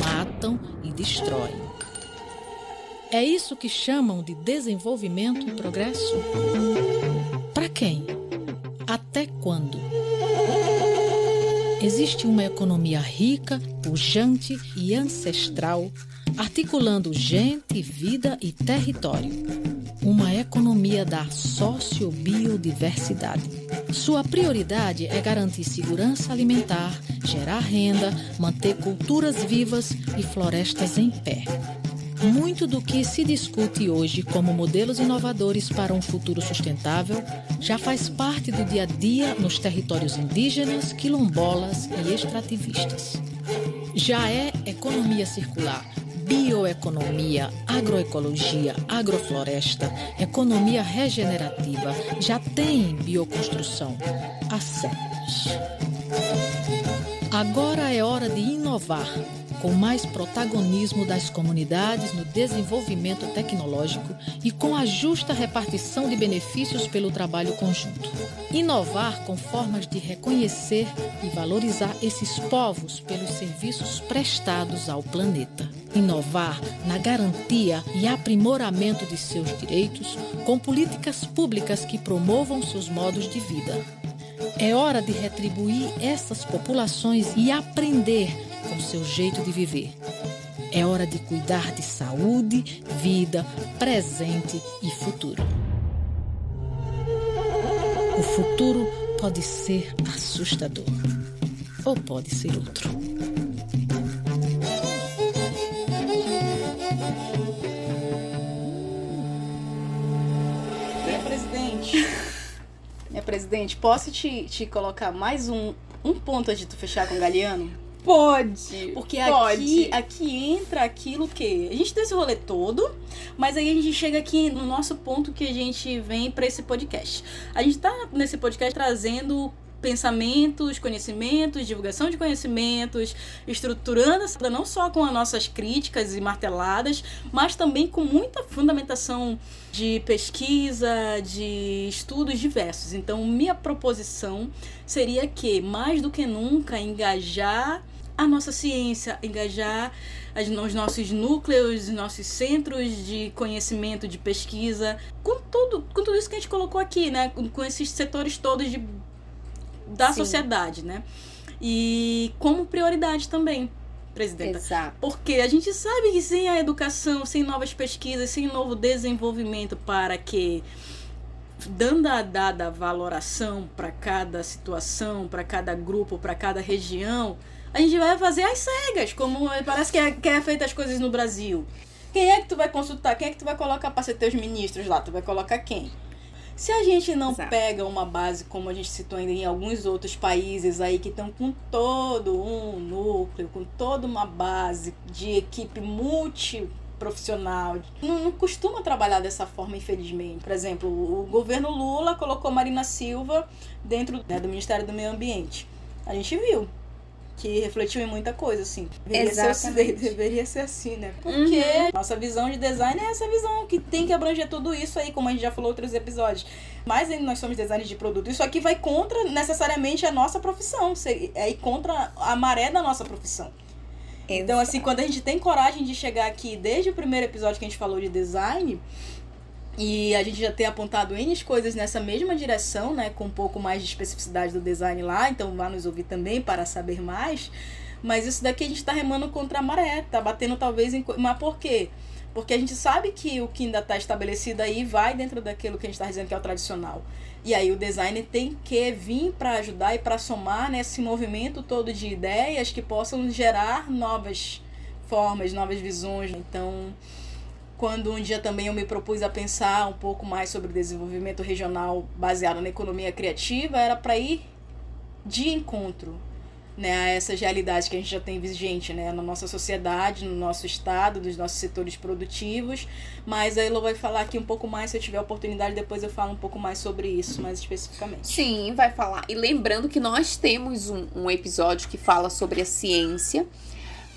matam e destroem. É isso que chamam de desenvolvimento e progresso? Para quem? Até quando? Existe uma economia rica, pujante e ancestral, articulando gente, vida e território. Uma economia da sociobiodiversidade. Sua prioridade é garantir segurança alimentar, gerar renda, manter culturas vivas e florestas em pé. Muito do que se discute hoje como modelos inovadores para um futuro sustentável já faz parte do dia a dia nos territórios indígenas, quilombolas e extrativistas. Já é economia circular, bioeconomia, agroecologia, agrofloresta, economia regenerativa, já tem bioconstrução há séculos. Agora é hora de inovar com mais protagonismo das comunidades no desenvolvimento tecnológico e com a justa repartição de benefícios pelo trabalho conjunto. Inovar com formas de reconhecer e valorizar esses povos pelos serviços prestados ao planeta. inovar na garantia e aprimoramento de seus direitos com políticas públicas que promovam seus modos de vida. É hora de retribuir essas populações e aprender com seu jeito de viver. É hora de cuidar de saúde, vida, presente e futuro. O futuro pode ser assustador ou pode ser outro. Minha presidente. Minha presidente, posso te, te colocar mais um, um ponto antes de tu fechar com o Galeano? Pode. Porque pode. aqui, aqui entra aquilo que. A gente deu esse rolê todo, mas aí a gente chega aqui no nosso ponto que a gente vem para esse podcast. A gente tá nesse podcast trazendo pensamentos, conhecimentos, divulgação de conhecimentos, estruturando essa não só com as nossas críticas e marteladas, mas também com muita fundamentação de pesquisa, de estudos diversos. Então, minha proposição seria que, mais do que nunca, engajar a nossa ciência, engajar as, os nossos núcleos, os nossos centros de conhecimento, de pesquisa, com tudo, com tudo isso que a gente colocou aqui, né? Com, com esses setores todos de, da Sim. sociedade, né? E como prioridade também, presidenta. Exato. Porque a gente sabe que sem a educação, sem novas pesquisas, sem novo desenvolvimento para que dando a dada valoração para cada situação, para cada grupo, para cada região, a gente vai fazer as cegas, como parece que é, que é feita as coisas no Brasil. Quem é que tu vai consultar? Quem é que tu vai colocar para ser teus ministros lá? Tu vai colocar quem? Se a gente não Exato. pega uma base, como a gente citou ainda em alguns outros países aí que estão com todo um núcleo, com toda uma base de equipe multiprofissional, não, não costuma trabalhar dessa forma, infelizmente. Por exemplo, o governo Lula colocou Marina Silva dentro né, do Ministério do Meio Ambiente. A gente viu que refletiu em muita coisa, assim. Deveria ser, assim- Exatamente. deveria ser assim, né? Porque nossa visão de design é essa visão que tem que abranger tudo isso aí, como a gente já falou em outros episódios. Mas ainda nós somos designers de produto. Isso aqui vai contra necessariamente a nossa profissão, é ir contra a maré da nossa profissão. Então, assim, quando a gente tem coragem de chegar aqui, desde o primeiro episódio que a gente falou de design, e a gente já tem apontado N coisas nessa mesma direção, né? Com um pouco mais de especificidade do design lá, então vá nos ouvir também para saber mais. Mas isso daqui a gente tá remando contra a maré, tá batendo talvez em. Mas por quê? Porque a gente sabe que o que ainda tá estabelecido aí vai dentro daquilo que a gente tá dizendo que é o tradicional. E aí o design tem que vir para ajudar e para somar nesse movimento todo de ideias que possam gerar novas formas, novas visões. Então, quando um dia também eu me propus a pensar um pouco mais sobre desenvolvimento regional baseado na economia criativa, era para ir de encontro né, a essas realidades que a gente já tem vigente né, na nossa sociedade, no nosso estado, dos nossos setores produtivos. Mas a Elo vai falar aqui um pouco mais, se eu tiver oportunidade, depois eu falo um pouco mais sobre isso, mais especificamente. Sim, vai falar. E lembrando que nós temos um, um episódio que fala sobre a ciência.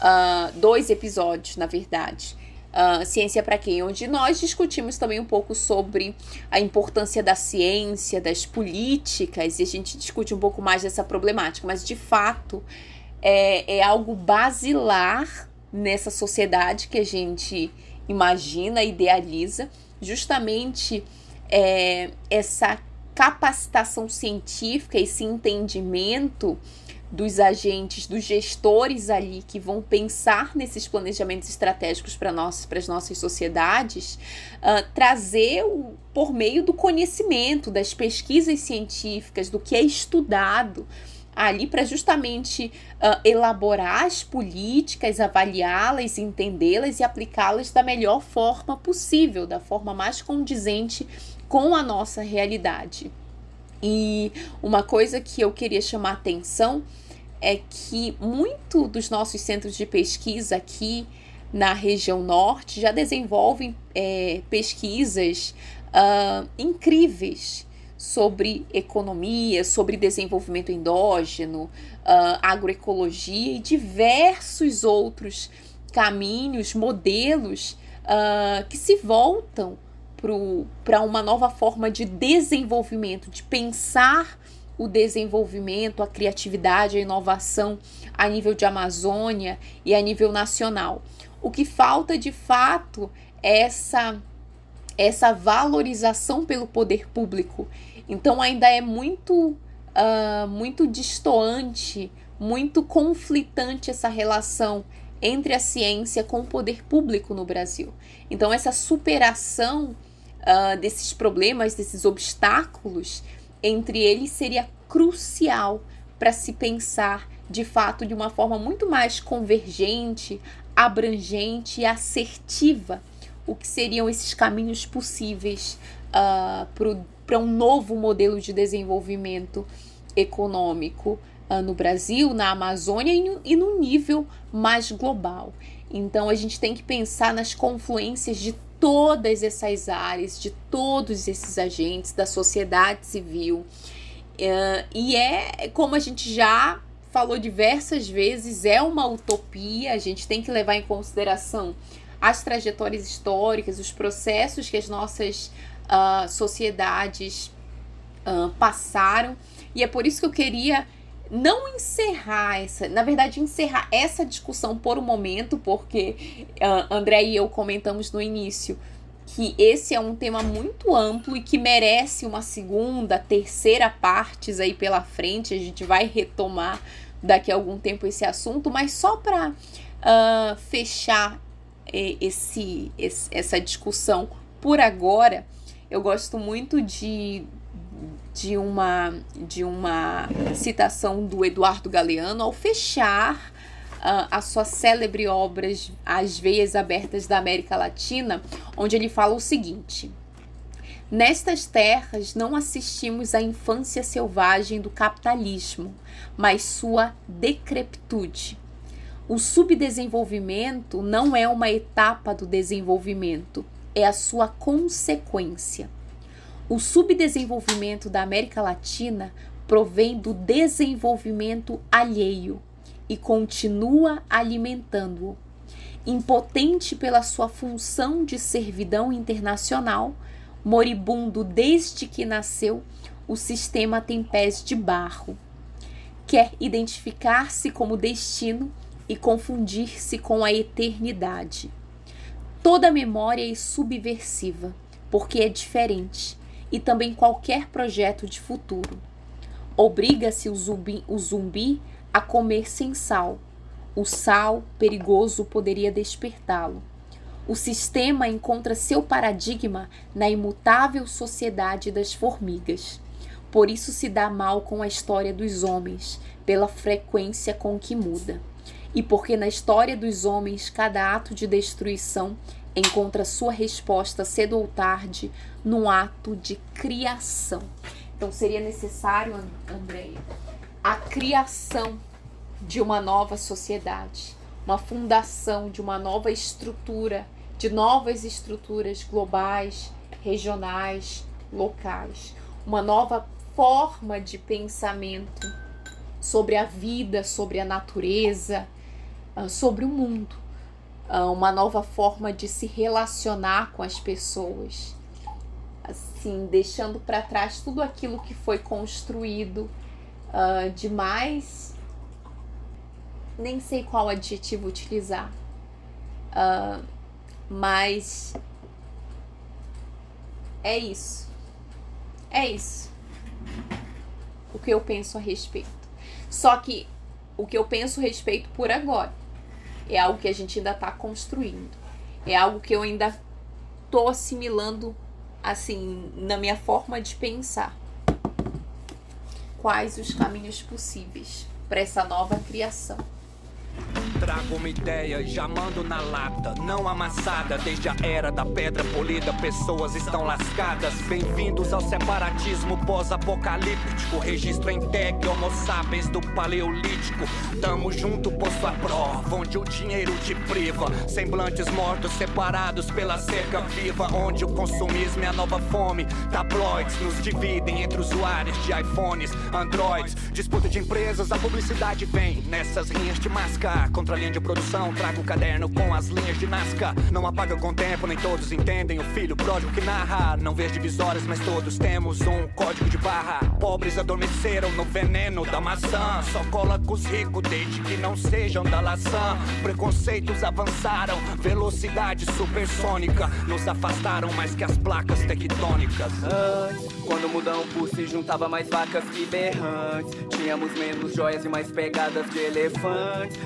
ah, dois episódios, na verdade. Ah, ciência para quem? Onde nós discutimos também um pouco sobre a importância da ciência, das políticas, e a gente discute um pouco mais dessa problemática. Mas, de fato, é, é algo basilar nessa sociedade que a gente imagina, idealiza, justamente é, essa capacitação científica, esse entendimento dos agentes, dos gestores ali que vão pensar nesses planejamentos estratégicos para nós, as nossas sociedades, ah, trazer o, por meio do conhecimento, das pesquisas científicas, do que é estudado ali para justamente ah, elaborar as políticas, avaliá-las, entendê-las e aplicá-las da melhor forma possível, da forma mais condizente com a nossa realidade. E uma coisa que eu queria chamar atenção é que muito dos nossos centros de pesquisa aqui na região norte já desenvolvem é, pesquisas ah, incríveis sobre economia, sobre desenvolvimento endógeno, ah, agroecologia e diversos outros caminhos, modelos ah, que se voltam para uma nova forma de desenvolvimento, de pensar o desenvolvimento, a criatividade, a inovação a nível de Amazônia e a nível nacional. O que falta de fato é essa essa valorização pelo poder público. Então ainda é muito uh, muito distoante, muito conflitante essa relação entre a ciência com o poder público no Brasil. Então essa superação uh, desses problemas, desses obstáculos entre eles seria crucial para se pensar de fato de uma forma muito mais convergente, abrangente e assertiva o que seriam esses caminhos possíveis uh, para um novo modelo de desenvolvimento econômico uh, no Brasil, na Amazônia e e no nível mais global. Então a gente tem que pensar nas confluências de todas essas áreas, de todos esses agentes da sociedade civil. Uh, e é como a gente já falou diversas vezes, é uma utopia, a gente tem que levar em consideração as trajetórias históricas, os processos que as nossas uh, sociedades uh, passaram. E é por isso que eu queria não encerrar essa, na verdade, encerrar essa discussão por um momento, porque uh, André e eu comentamos no início que esse é um tema muito amplo e que merece uma segunda, terceira partes aí pela frente. A gente vai retomar daqui a algum tempo esse assunto, mas só para uh, fechar esse, esse, essa discussão por agora, eu gosto muito de de uma, de uma citação do Eduardo Galeano ao fechar uh, a sua célebre obra As Veias Abertas da América Latina, onde ele fala o seguinte. Nestas terras não assistimos à infância selvagem do capitalismo, mas sua decrepitude. O subdesenvolvimento não é uma etapa do desenvolvimento, é a sua consequência. O subdesenvolvimento da América Latina provém do desenvolvimento alheio e continua alimentando-o. Impotente pela sua função de servidão internacional, moribundo desde que nasceu, o sistema tem pés de barro. Quer identificar-se como destino e confundir-se com a eternidade. Toda memória é subversiva, porque é diferente e também qualquer projeto de futuro. Obriga-se o zumbi, o zumbi a comer sem sal. O sal perigoso poderia despertá-lo. O sistema encontra seu paradigma na imutável sociedade das formigas. Por isso se dá mal com a história dos homens, pela frequência com que muda. E porque na história dos homens cada ato de destruição encontra sua resposta cedo ou tarde no ato de criação. Então seria necessário, Andréia, a criação de uma nova sociedade, uma fundação de uma nova estrutura, de novas estruturas globais, regionais, locais, uma nova forma de pensamento sobre a vida, sobre a natureza, ah, sobre o mundo uma nova forma de se relacionar com as pessoas. Assim, deixando para trás tudo aquilo que foi construído uh, de mais. Nem sei qual adjetivo utilizar. Uh, mas. É isso. É isso. O que eu penso a respeito. Só que o que eu penso a respeito por agora é algo que a gente ainda está construindo. É algo que eu ainda tô assimilando assim na minha forma de pensar. Quais os caminhos possíveis para essa nova criação? Trago uma ideia, já mando na lata, não amassada. Desde a era da pedra polida, pessoas estão lascadas. Bem-vindos ao separatismo pós-apocalíptico. Registro em tag, homo sapiens do paleolítico. Tamo junto, posto à prova, onde o dinheiro te priva. Semblantes mortos, separados pela cerca viva. Onde o consumismo é a nova fome. Tabloids nos dividem entre usuários de iPhones, Androids. Disputa de empresas, a publicidade vem nessas rinhas de mascar. Outra linha de produção. Trago o caderno com as linhas de Nazca. Não apaga com o tempo, nem todos entendem. O filho pródigo que narra. Não vês divisórias, mas todos temos um código de barra. Pobres adormeceram no veneno da maçã. Só cola com os ricos desde que não sejam da laçã. Preconceitos avançaram, velocidade supersônica. Nos afastaram mais que as placas tectônicas. Antes, quando mudão por se juntava mais vacas que berrantes. Tínhamos menos joias e mais pegadas de elefantes.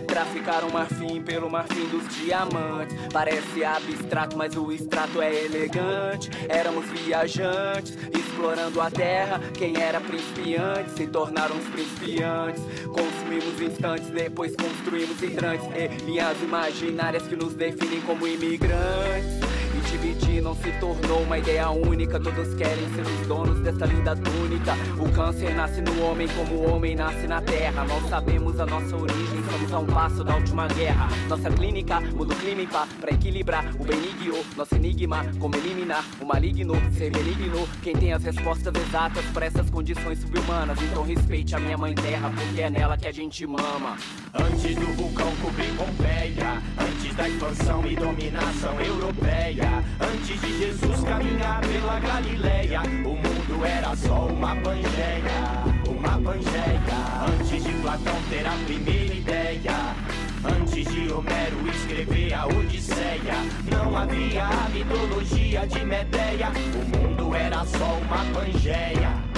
Traficaram marfim pelo marfim dos diamantes. Parece abstrato, mas o extrato é elegante. Éramos viajantes, explorando a terra. Quem era principiante se tornaram os principiantes. Consumimos instantes, depois construímos hidrantes. E linhas imaginárias que nos definem como imigrantes. Dividir não se tornou uma ideia única. Todos querem ser os donos dessa linda túnica. O câncer nasce no homem como o homem nasce na terra. Nós sabemos a nossa origem, somos a um passo da última guerra. Nossa clínica muda o clima em pá pra equilibrar o benigno. Nosso enigma, como eliminar o maligno, ser benigno. Quem tem as respostas exatas pra essas condições subhumanas. Então respeite a minha mãe terra, porque é nela que a gente mama. Antes do vulcão cobrir Pompeia Antes da expansão e dominação europeia Antes de Jesus caminhar pela Galileia O mundo era só uma pangeia Uma pangeia. Antes de Platão ter a primeira ideia Antes de Homero escrever a Odisseia Não havia a mitologia de Medeia. O mundo era só uma pangeia